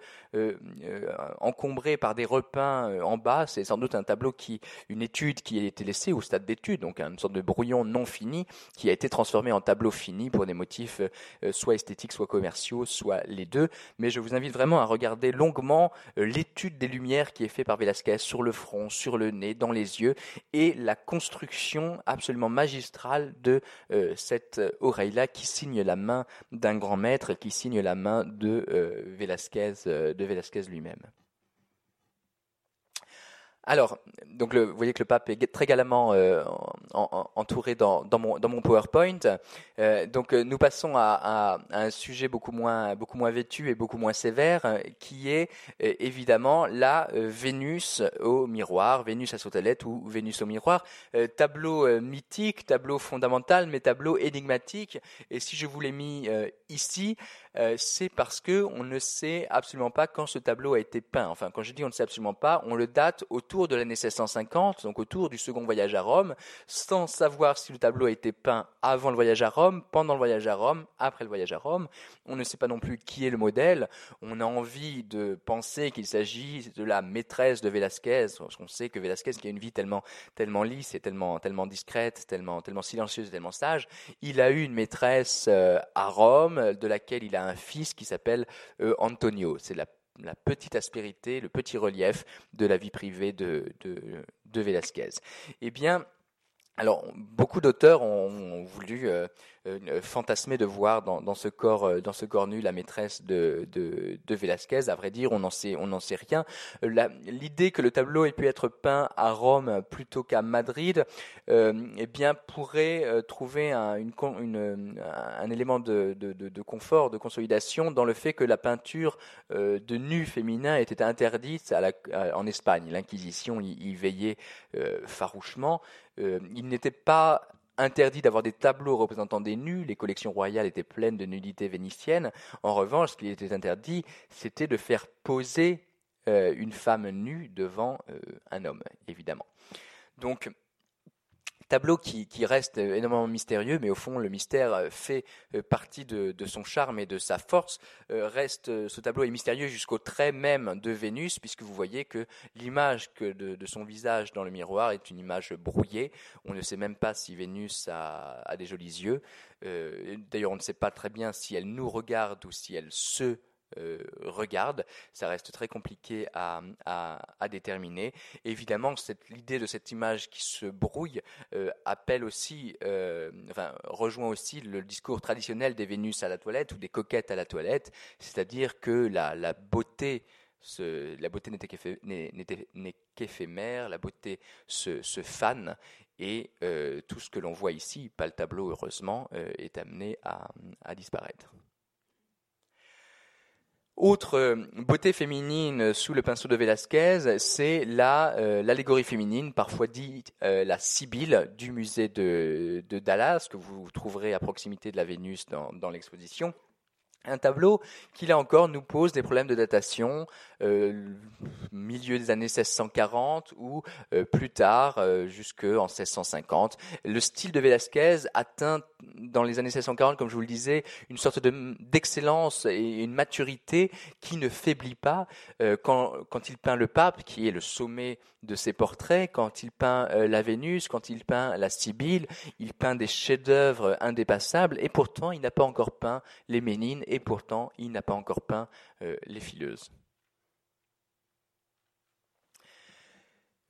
encombré par des repeints en bas. C'est sans doute un tableau qui, une étude qui a été laissée au stade d'étude, donc une sorte de brouillon non fini qui a été transformé en tableau fini pour des motifs soit esthétiques, soit commerciaux, soit les deux. Mais je vous invite vraiment à regarder longuement l'étude des lumières qui est faite par Velasquez sur le front, sur le nez, dans les yeux, et la construction absolument magistrale de euh, cette oreille-là qui signe la main d'un grand maître, qui signe la main de euh, euh, de Velasquez lui-même. Alors, donc le, vous voyez que le pape est très galamment euh, entouré dans, mon, PowerPoint. Euh, donc, euh, nous passons à, un sujet beaucoup moins, beaucoup moins vêtu et beaucoup moins sévère, qui est évidemment la Vénus au miroir, Vénus à sautelette ou Vénus au miroir. tableau mythique, tableau fondamental, mais tableau énigmatique. Et si je vous l'ai mis ici, euh, c'est parce que on ne sait absolument pas quand ce tableau a été peint. Enfin, quand je dis on ne sait absolument pas, on le date autour de l'année 1650, donc autour du second voyage à Rome, sans savoir si le tableau a été peint avant le voyage à Rome, pendant le voyage à Rome, après le voyage à Rome. On ne sait pas non plus qui est le modèle. On a envie de penser qu'il s'agit de la maîtresse de Velázquez, parce qu'on sait que Velázquez, qui a une vie tellement, tellement lisse et tellement, tellement discrète, tellement, tellement silencieuse et tellement sage, il a eu une maîtresse euh, à Rome, de laquelle il a un fils qui s'appelle euh, Antonio. C'est la, petite aspérité, le petit relief de la vie privée de, de. Eh bien, alors, beaucoup d'auteurs ont, voulu euh, euh, fantasmer de voir dans, ce corps, euh, dans ce corps nu la maîtresse de, de, Velázquez. À vrai dire, on n'en sait, rien. L'idée que le tableau ait pu être peint à Rome plutôt qu'à Madrid, eh bien, pourrait trouver un, élément de, confort, de consolidation dans le fait que la peinture de nus féminins était interdite en Espagne. L'Inquisition y, veillait farouchement. il n'était pas interdit d'avoir des tableaux représentant des nus, les collections royales étaient pleines de nudités vénitiennes. En revanche, ce qui était interdit, c'était de faire poser euh, une femme nue devant euh, un homme, évidemment. Donc, tableau qui, reste énormément mystérieux, mais au fond, le mystère euh, fait euh, partie de, son charme et de sa force. Euh, reste, ce tableau est mystérieux jusqu'au trait même de Vénus, puisque vous voyez que l'image de, son visage dans le miroir est une image brouillée. On ne sait même pas si Vénus a des jolis yeux. D'ailleurs, on ne sait pas très bien si elle nous regarde ou si elle se euh, regarde. Ça reste très compliqué à, déterminer. Évidemment, l'idée de cette image qui se brouille euh, appelle aussi, euh, rejoint aussi le discours traditionnel des Vénus à la toilette ou des coquettes à la toilette, c'est-à-dire que la, beauté la beauté n'est qu'éphémère, la beauté se, fane et tout ce que l'on voit ici, pas le tableau heureusement, est amené à disparaître. Autre euh, beauté féminine sous le pinceau de Velázquez, c'est la euh, l'allégorie féminine, parfois dite euh, la Sibylle du musée de, Dallas, que vous trouverez à proximité de la Vénus dans l'exposition. Un tableau qui, là encore, nous pose des problèmes de datation, euh, milieu des années 1640 ou euh, plus tard, euh, jusqu'en 1650. Le style de Velázquez atteint, dans les années 1640, comme je vous le disais, une sorte d'excellence et une maturité qui ne faiblit pas quand, quand, il peint le pape, qui est le sommet de ses portraits, quand il peint la Vénus, quand il peint la Sibylle, il peint des chefs-d'œuvre indépassables, et pourtant il n'a pas encore peint les Ménines et pourtant il n'a pas encore peint euh, les fileuses.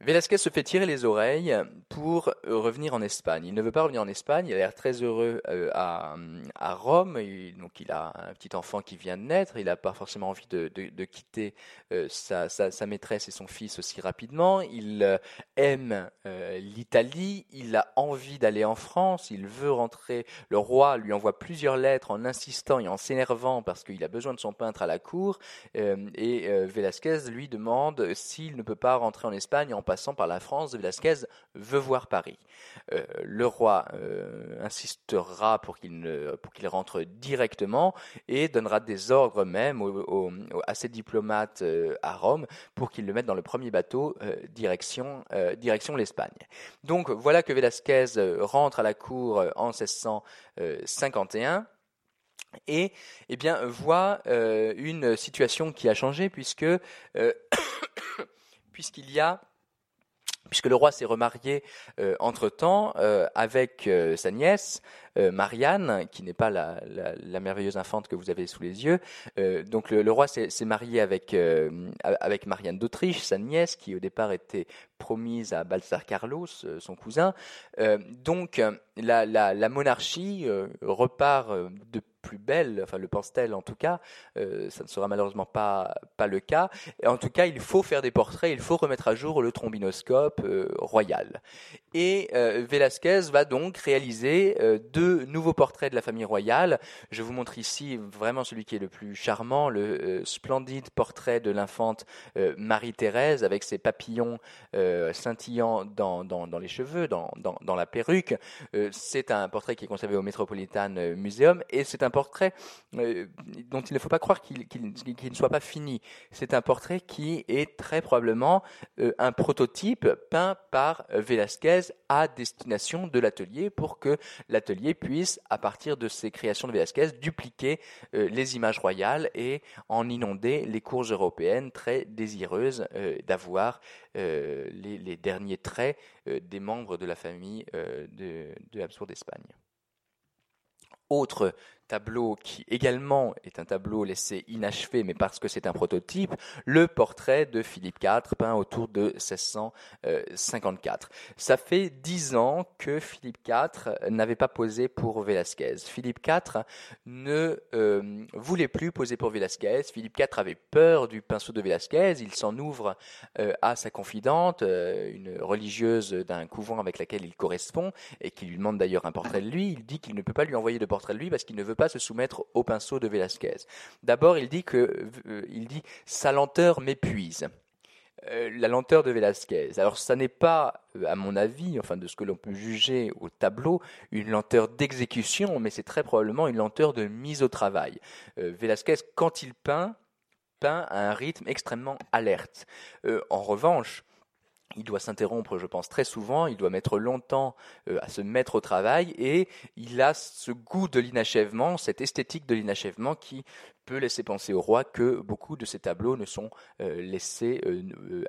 Velasquez se fait tirer les oreilles pour euh, revenir en Espagne. Il ne veut pas revenir en Espagne, il a l'air très heureux euh, à, à, Rome, donc il a un petit enfant qui vient de naître, il n'a pas forcément envie de, de, quitter euh, sa, sa, sa, maîtresse et son fils aussi rapidement, il aime l'Italie, il a envie d'aller en France, il veut rentrer, le roi lui envoie plusieurs lettres en insistant et en s'énervant parce qu'il a besoin de son peintre à la cour, et Velasquez lui demande s'il ne peut pas rentrer en Espagne en passant par la France, Velasquez veut voir Paris. le roi insistera pour qu'il rentre directement et donnera des ordres même à ses diplomates à Rome pour qu'ils le mettent dans le premier bateau direction, l'Espagne. Donc voilà que Velasquez rentre à la cour en 1651 et eh voit euh, une situation qui a changé puisque euh, puisqu'il y a puisque le roi s'est remarié euh, entre-temps avec sa nièce, Marianne, qui n'est pas la, merveilleuse infante que vous avez sous les yeux. donc le, roi s'est marié avec, avec Marianne d'Autriche, sa nièce, qui au départ était promise à Balthazar Carlos, son cousin. donc la, la monarchie repart de plus belle, enfin le pense-t-elle en tout cas, euh, ça ne sera malheureusement pas, pas le cas. En tout cas, il faut faire des portraits, il faut remettre à jour le trombinoscope euh, royal. Et euh, Velasquez va donc réaliser deux nouveaux portraits de la famille royale. Je vous montre ici vraiment celui qui est le plus charmant, le splendide portrait de l'infante Marie-Thérèse avec ses papillons scintillants dans, dans, dans, les cheveux, dans, dans la perruque. c'est un portrait qui est conservé au Metropolitan Museum et c'est un portrait euh, dont il ne faut pas croire qu'il ne soit pas fini. C'est un portrait qui est très probablement euh, un prototype peint par Velázquez à destination de l'atelier pour que l'atelier puisse, à partir de ses créations de Velázquez, dupliquer euh, les images royales et en inonder les cours européennes très désireuses d'avoir les, derniers traits des membres de la famille de, de Habsbourg d'Espagne. Autre tableau qui également est un tableau laissé inachevé, mais parce que c'est un prototype, le portrait de Philippe IV, peint autour de 1654. Ça fait dix ans que Philippe IV n'avait pas posé pour Velasquez. Philippe IV ne euh, voulait plus poser pour Velasquez. Philippe IV avait peur du pinceau de Velasquez. Il s'en ouvre euh, à sa confidente, euh, une religieuse d'un couvent avec laquelle il correspond, et qui lui demande d'ailleurs un portrait de lui. Il dit qu'il ne peut pas lui envoyer de portrait de lui parce qu'il ne veut pas se soumettre au pinceau de Velasquez. D'abord, il dit que euh, il dit sa lenteur m'épuise. Euh, la lenteur de Velasquez. Alors, ça n'est pas, euh, à mon avis, enfin de ce que l'on peut juger au tableau, une lenteur d'exécution, mais c'est très probablement une lenteur de mise au travail. Velasquez, quand il peint, peint à un rythme extrêmement alerte. en revanche, il doit s'interrompre, je pense, très souvent, il doit mettre longtemps euh, à se mettre au travail, et il a ce goût de l'inachèvement, cette esthétique de l'inachèvement qui peut laisser penser au roi que beaucoup de ces tableaux ne sont euh, laissés euh,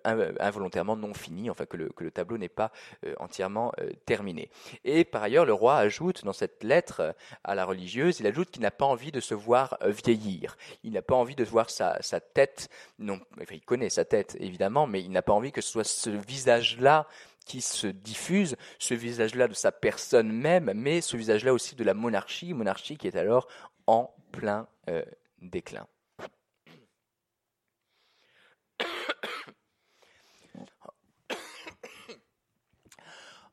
euh, involontairement non finis, enfin que le, que le tableau n'est pas entièrement terminé. Et par ailleurs, le roi ajoute dans cette lettre à la religieuse, il ajoute qu'il n'a pas envie de se voir vieillir. Il n'a pas envie de voir sa, sa tête, non, il connaît sa tête évidemment, mais il n'a pas envie que ce soit ce visage-là qui se diffuse, ce visage-là de sa personne même, mais ce visage-là aussi de la monarchie, monarchie qui est alors en plein déclin.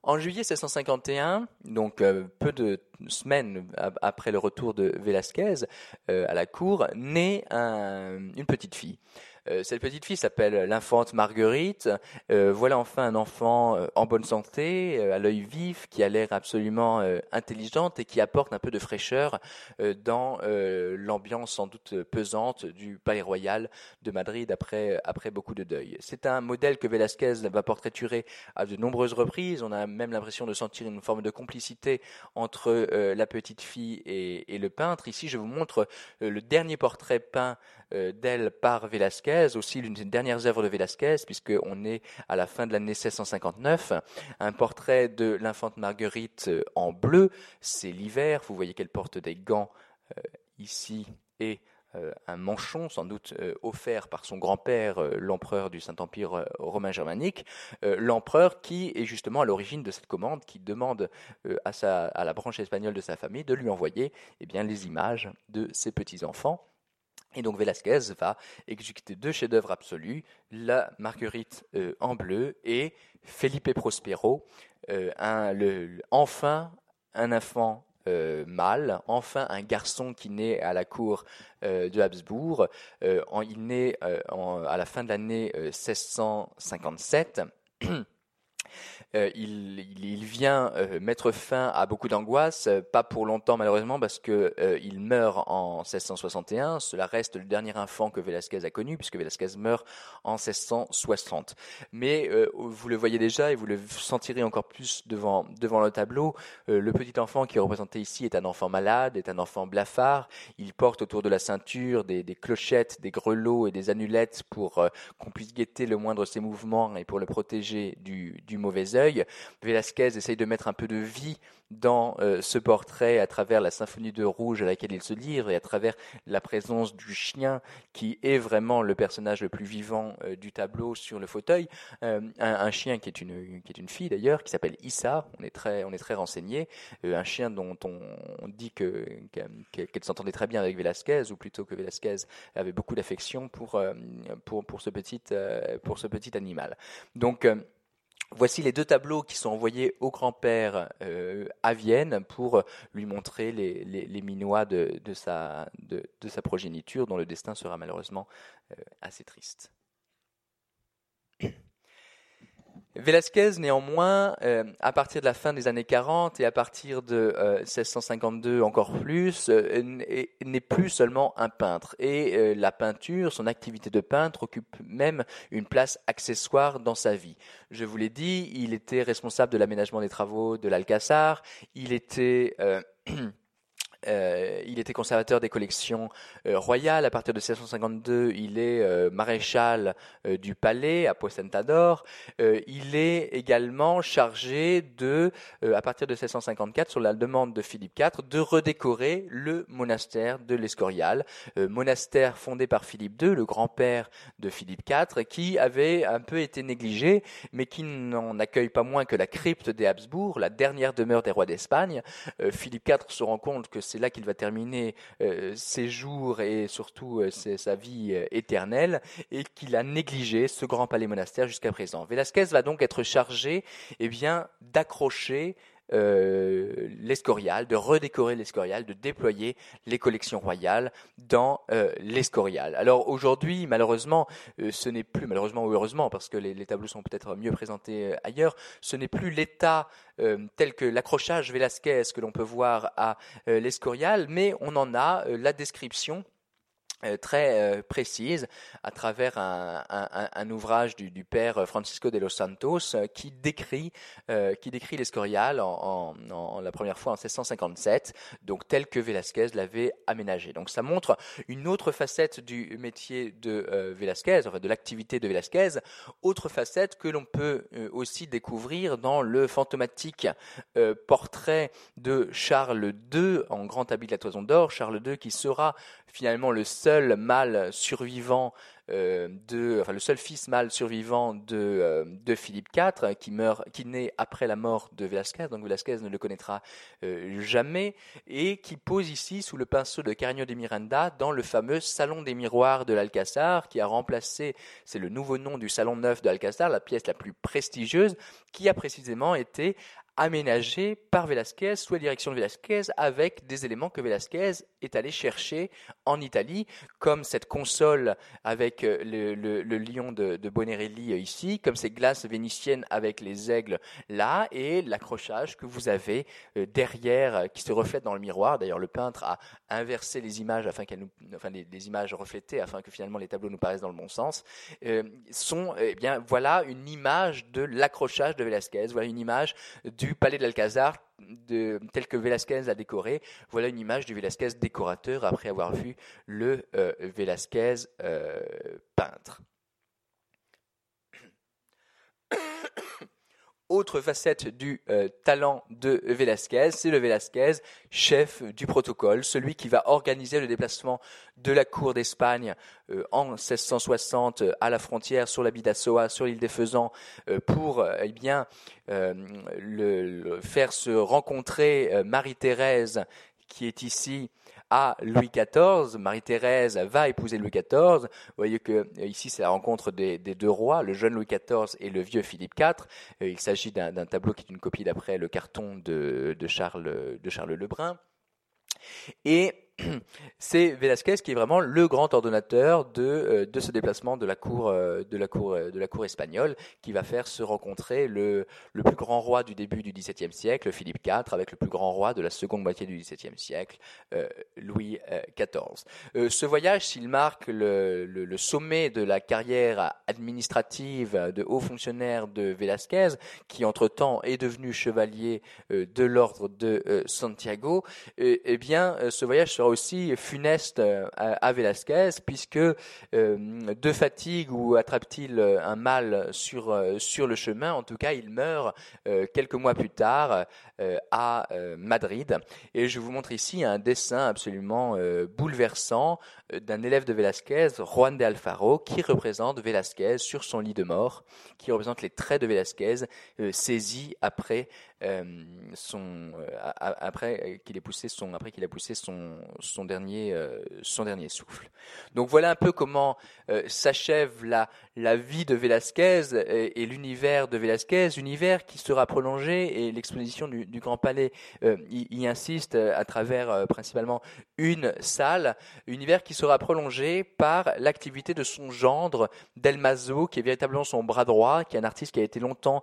En juillet 1651, donc euh, peu de semaines après le retour de Velázquez euh, à la cour, naît une petite fille. Euh, cette petite fille s'appelle l'infante Marguerite. Euh, voilà enfin un enfant euh, en bonne santé, à l'œil vif, qui a l'air absolument intelligente et qui apporte un peu de fraîcheur dans l'ambiance sans doute pesante du palais royal de Madrid après, après beaucoup de deuil. C'est un modèle que Velázquez va portraiturer à de nombreuses reprises. On a même l'impression de sentir une forme de complicité entre la petite fille et, et, le peintre. Ici, je vous montre le dernier portrait peint d'elle par Velázquez aussi l'une des dernières œuvres de Velázquez, puisqu'on est à la fin de l'année 1659, un portrait de l'infante Marguerite euh, en bleu, c'est l'hiver, vous voyez qu'elle porte des gants euh, ici et euh, un manchon, sans doute offert par son grand-père, l'empereur du Saint-Empire romain germanique, l'empereur qui est justement à l'origine de cette commande, qui demande à, sa, à, la branche espagnole de sa famille de lui envoyer eh les images de ses petits-enfants et donc Velázquez va exécuter deux chefs-d'œuvre absolus, la Marguerite euh, en bleu et Felipe Prospero, euh, enfin un enfant euh, mâle, enfin un garçon qui naît à la cour de Habsbourg. il naît à la fin de l'année 1657 Euh, il, vient euh, mettre fin à beaucoup d'angoisse, euh, pas pour longtemps malheureusement parce que il meurt en 1661. Cela reste le dernier enfant que Velázquez a connu puisque Velázquez meurt en 1660. Mais vous le voyez déjà et vous le sentirez encore plus devant le tableau. le petit enfant qui est représenté ici est un enfant malade, est un enfant blafard. Il porte autour de la ceinture des, clochettes, des grelots et des amulettes pour qu'on puisse guetter le moindre de ses mouvements et pour le protéger du, du mauvais œil. Velasquez essaye de mettre un peu de vie dans euh, ce portrait à travers la symphonie de rouge à laquelle il se livre et à travers la présence du chien qui est vraiment le personnage le plus vivant euh, du tableau sur le fauteuil. Euh, un, chien qui est une, qui est une fille d'ailleurs, qui s'appelle Issa, on est très, on est très renseigné. un chien dont on, dit que, qu'elle s'entendait très bien avec Velasquez, ou plutôt que Velasquez avait beaucoup d'affection pour, pour, pour, ce petit, pour ce petit animal. Donc, Voici les deux tableaux qui sont envoyés au grand-père euh, à Vienne pour lui montrer les, minois de, sa progéniture, dont le destin sera malheureusement euh, assez triste. Velasquez, néanmoins, euh, à partir de la fin des années 40 et à partir de 1652 euh, encore plus, euh, n'est plus seulement un peintre. Et la peinture, son activité de peintre, occupe même une place accessoire dans sa vie. Je vous l'ai dit, il était responsable de l'aménagement des travaux de l'Alcazar, il était... Euh, il était conservateur des collections euh, royales. À partir de 1652, il est euh, maréchal du palais à Poissentador. il est également chargé de, à partir de 1654, sur la demande de Philippe IV, de redécorer le monastère de l'Escorial, monastère fondé par Philippe II, le grand-père de Philippe IV, qui avait un peu été négligé, mais qui n'en accueille pas moins que la crypte des Habsbourg, la dernière demeure des rois d'Espagne. Philippe IV se rend compte que c'est là qu'il va terminer euh, ses jours et surtout euh, sa vie euh, éternelle, et qu'il a négligé ce grand palais monastère jusqu'à présent. Velasquez va donc être chargé eh bien, d'accrocher euh, l'Escorial, de redécorer l'Escorial, de déployer les collections royales dans euh, l'Escorial. Alors aujourd'hui, malheureusement, euh, ce n'est plus, malheureusement ou heureusement, parce que les, les tableaux sont peut-être mieux présentés ailleurs, ce n'est plus l'état tel que l'accrochage Velasquez que l'on peut voir à l'Escorial, mais on en a la description très euh, précise à travers un, ouvrage du, père Francisco de los Santos euh, qui décrit qui décrit l'Escorial en, en, la première fois en 1657 donc tel que Velázquez l'avait aménagé. Donc ça montre une autre facette du métier de euh, Velázquez enfin de l'activité de Velázquez autre facette que l'on peut aussi découvrir dans le fantomatique portrait de Charles II en grand habit de la toison d'or Charles II qui sera finalement le seul euh, le seul fils mâle survivant de, euh, Philippe IV, qui naît après la mort de Velasquez, donc Velasquez ne le connaîtra euh, jamais, et qui pose ici sous le pinceau de Carigno de Miranda dans le fameux salon des miroirs de l'Alcazar, qui a remplacé, c'est le nouveau nom du salon neuf de l'Alcazar, la pièce la plus prestigieuse, qui a précisément été aménagé par Velasquez sous la direction de Velasquez avec des éléments que Velasquez est allé chercher en Italie, comme cette console avec euh, le, lion de, de, Bonerelli euh, ici, comme ces glaces vénitiennes avec les aigles là, et l'accrochage que vous avez euh, derrière qui se reflète dans le miroir. D'ailleurs, le peintre a inversé les images afin qu'elles les, images reflétées afin que finalement les tableaux nous paraissent dans le bon sens. Sont, eh bien, voilà une image de l'accrochage de Velasquez. Voilà une image du palais de l'Alcazar tel que Velázquez l'a décoré. Voilà une image du Velázquez décorateur après avoir vu le euh, Velázquez euh, peintre. Autre facette du euh, talent de Velázquez, c'est le Velázquez, chef du protocole, celui qui va organiser le déplacement de la cour d'Espagne euh, en 1660 euh, à la frontière sur la Bidassoa, sur l'île des Faisans, pour eh bien le, faire se rencontrer Marie-Thérèse qui est ici à Louis XIV. Marie-Thérèse va épouser Louis XIV. Vous voyez que euh, ici c'est la rencontre des, deux rois, le jeune Louis XIV et le vieux Philippe IV. Euh, il s'agit d'un tableau qui est une copie d'après le carton de, Charles, de Charles Lebrun. Et c'est Velasquez qui est vraiment le grand ordonnateur de, euh, ce déplacement de la cour euh, de la cour de la cour espagnole qui va faire se rencontrer le, plus grand roi du début du XVIIe siècle Philippe IV avec le plus grand roi de la seconde moitié du XVIIe siècle Louis XIV. ce voyage s'il marque le, sommet de la carrière administrative de haut fonctionnaire de Velasquez qui entre-temps est devenu chevalier de l'ordre de Santiago eh bien ce voyage sera aussi funeste euh, à, Velasquez, puisque euh, de fatigue ou attrape-t-il un mal sur, euh, sur le chemin, en tout cas il meurt quelques mois plus tard à Madrid. Et je vous montre ici un dessin absolument bouleversant d'un élève de Velasquez, Juan de Alfaro, qui représente Velasquez sur son lit de mort, qui représente les traits de Velasquez saisis après son après qu'il ait poussé a poussé son dernier, euh, souffle. Donc voilà un peu comment euh, s'achève la, la vie de Velázquez et, l'univers de Velázquez, univers qui sera prolongé et l'exposition du, Grand Palais euh, y, insiste à travers principalement une salle, univers qui sera prolongé par l'activité de son gendre, Del Mazo, qui est véritablement son bras droit, qui est un artiste qui a été longtemps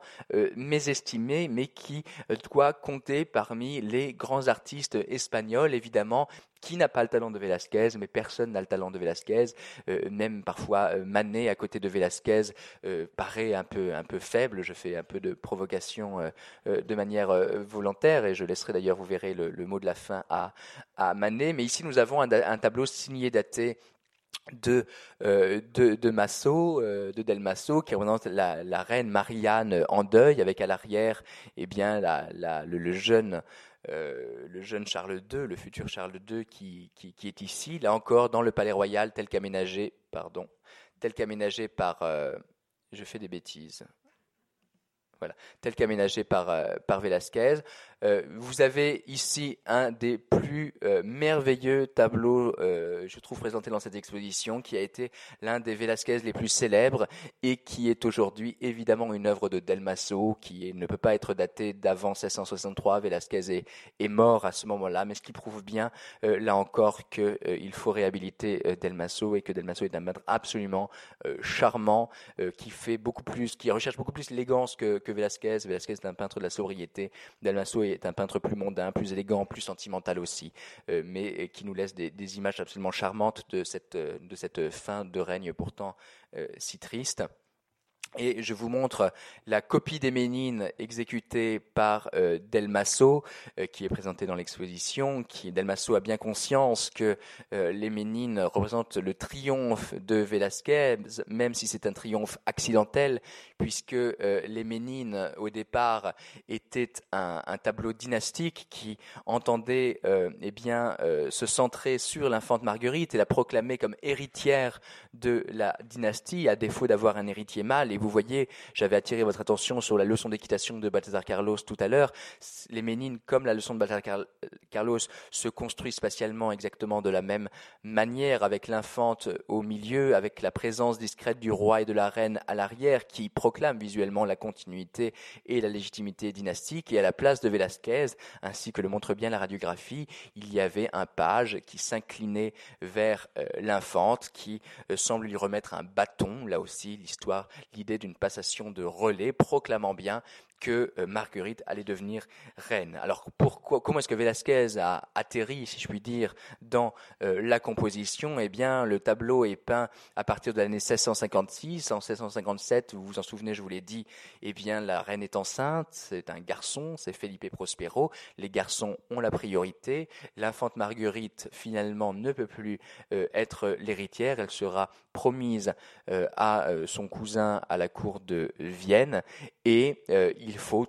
mésestimé, mais qui doit compter parmi les grands artistes espagnols, évidemment, qui n'a pas le talent de Velázquez, mais personne n'a le talent de Velázquez. Euh, même parfois euh, Manet à côté de Velázquez euh, paraît un peu un peu faible. Je fais un peu de provocation de manière volontaire et je laisserai d'ailleurs, vous verrez le, mot de la fin à à Manet. Mais ici nous avons un, tableau signé daté de, de, de de Del Masso, qui représente la, la, reine Marianne en deuil, avec à l'arrière, eh bien, la, le, jeune euh, le jeune Charles II, le futur Charles II qui, est ici, là encore dans le palais royal tel qu'aménagé, pardon, tel qu'aménagé par, euh, je fais des bêtises, voilà, tel qu'aménagé par, euh, par. Euh, vous avez ici un des plus euh, merveilleux tableaux, euh, je trouve, présentés dans cette exposition, qui a été l'un des Velázquez les plus célèbres et qui est aujourd'hui évidemment une œuvre de Delmasso, qui ne peut pas être datée d'avant 1663. Velázquez est, mort à ce moment-là, mais ce qui prouve bien, là encore, qu'il faut réhabiliter Delmasso et que Delmasso est un peintre absolument charmant, qui fait beaucoup plus, qui recherche beaucoup plus l'élégance que, que. Velázquez est un peintre de la sobriété. Est un peintre plus mondain, plus élégant, plus sentimental aussi, euh, mais qui nous laisse des, images absolument charmantes de cette, cette fin de règne pourtant euh, si triste. Et je vous montre la copie des Ménines exécutée par euh, Delmasso, euh, qui est présentée dans l'exposition. Delmasso a bien conscience que euh, les Ménines représentent le triomphe de Velázquez, même si c'est un triomphe accidentel, puisque les Ménines au départ étaient un, tableau dynastique qui entendait eh bien se centrer sur l'infante Marguerite et la proclamer comme héritière de la dynastie, à défaut d'avoir un héritier mâle. Vous voyez, j'avais attiré votre attention sur la leçon d'équitation de Balthazar Carlos tout à l'heure. Les Ménines, comme la leçon de Balthazar Carlos, se construisent spatialement exactement de la même manière, avec l'infante au milieu, avec la présence discrète du roi et de la reine à l'arrière, qui proclame visuellement la continuité et la légitimité dynastique. Et à la place de Velázquez, ainsi que le montre bien la radiographie, il y avait un page qui s'inclinait vers euh, l'infante, qui euh, semble lui remettre un bâton. Là aussi, l'histoire, l'idée d'une passation de relais, proclamant bien que euh, Marguerite allait devenir reine. Alors pourquoi, comment est-ce que Velázquez a atterri, si je puis dire, dans euh, la composition? Eh bien, le tableau est peint à partir de l'année 1656. En 1657, vous vous en souvenez, je vous l'ai dit, eh bien, la reine est enceinte, c'est un garçon, c'est Felipe Prospero. Les garçons ont la priorité. L'infante Marguerite, finalement, ne peut plus euh, être l'héritière. Elle sera promise à son cousin à la cour de Vienne et faut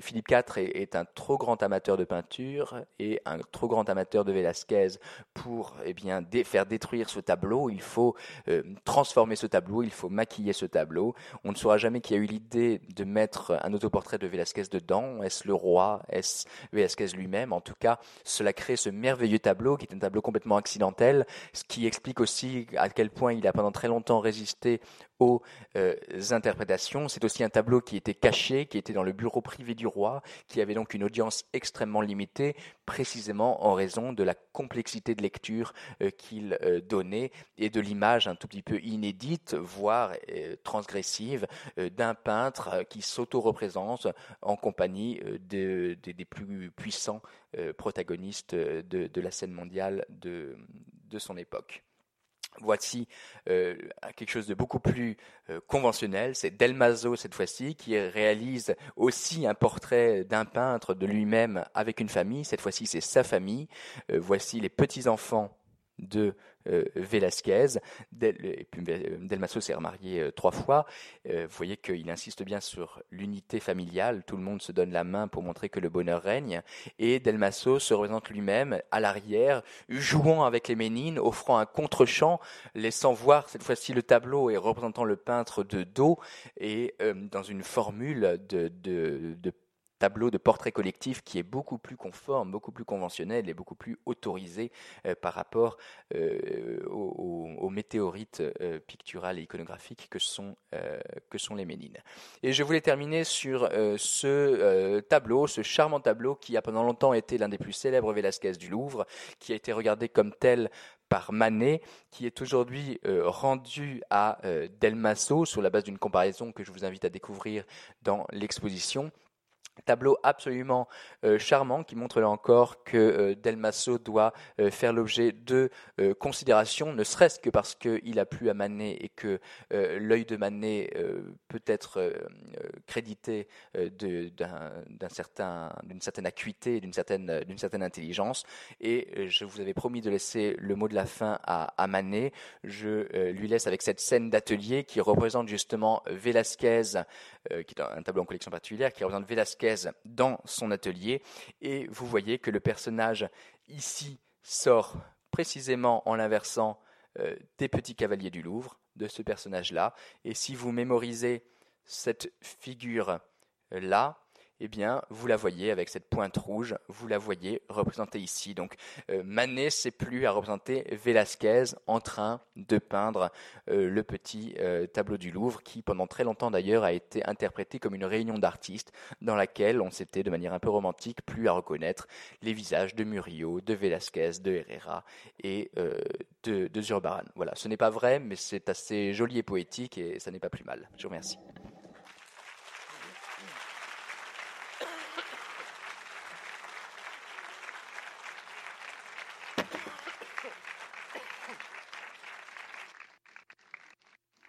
Philippe IV est, un trop grand amateur de peinture et un trop grand amateur de Velázquez pour eh bien faire détruire ce tableau. Il faut euh, transformer ce tableau, il faut maquiller ce tableau. On ne saura jamais qui a eu l'idée de mettre un autoportrait de Velázquez dedans. Est-ce le roi? Est-ce Velázquez lui-même? En tout cas, cela crée ce merveilleux tableau qui est un tableau complètement accidentel, ce qui explique aussi à quel point il a pendant très longtemps résisté aux euh, interprétations. C'est aussi un tableau qui était caché, qui était dans le bureau privé du roi, qui avait donc une audience extrêmement limitée, précisément en raison de la complexité de lecture euh, qu'il euh, donnait et de l'image un tout petit peu inédite, voire transgressive, d'un peintre qui s'auto-représente en compagnie des plus puissants protagonistes de, la scène mondiale de son époque. Voici euh, quelque chose de beaucoup plus euh, conventionnel, c'est Delmaso cette fois-ci qui réalise aussi un portrait d'un peintre de lui-même avec une famille, cette fois-ci c'est sa famille. Euh, voici les petits-enfants de Velasquez. Del, euh, Delmaso s'est remarié euh, trois fois. vous voyez qu'il insiste bien sur l'unité familiale. Tout le monde se donne la main pour montrer que le bonheur règne. Et Delmaso se représente lui-même à l'arrière, jouant avec les ménines, offrant un contre-champ, laissant voir cette fois-ci le tableau et représentant le peintre de dos et dans une formule de, de, de tableau de portrait collectif qui est beaucoup plus conforme, beaucoup plus conventionnel et beaucoup plus autorisé euh, par rapport euh, aux, météorites euh, picturales et iconographiques que sont, que sont les Ménines. Et je voulais terminer sur ce tableau, ce charmant tableau qui a pendant longtemps été l'un des plus célèbres Velasquez du Louvre, qui a été regardé comme tel par Manet, qui est aujourd'hui rendu à Delmasso sur la base d'une comparaison que je vous invite à découvrir dans l'exposition Tableau absolument euh, charmant qui montre là encore que euh, doit euh, faire l'objet de considérations, ne serait-ce que parce qu'il a plu à Manet et que l'œil de Manet peut être crédité d'une certaine acuité, d'une certaine, certaine intelligence. Et je vous avais promis de laisser le mot de la fin à, Manet. Je lui laisse avec cette scène d'atelier qui représente justement Velasquez, qui est un tableau en collection particulière, qui représente Dans son atelier. Et vous voyez que le personnage ici sort précisément en l'inversant euh, des petits cavaliers du Louvre, de ce personnage-là. Et si vous mémorisez cette figure-là, eh bien, vous la voyez avec cette pointe rouge, vous la voyez représentée ici. Donc, euh, Manet s'est plus à représenter Velasquez en train de peindre euh, le petit euh, tableau du Louvre, qui pendant très longtemps d'ailleurs a été interprété comme une réunion d'artistes dans laquelle on s'était de manière un peu romantique plus à reconnaître les visages de Murillo, de Velasquez, de Herrera et de, de Zurbaran. Voilà, ce n'est pas vrai, mais c'est assez joli et poétique et ça n'est pas plus mal. Je vous remercie.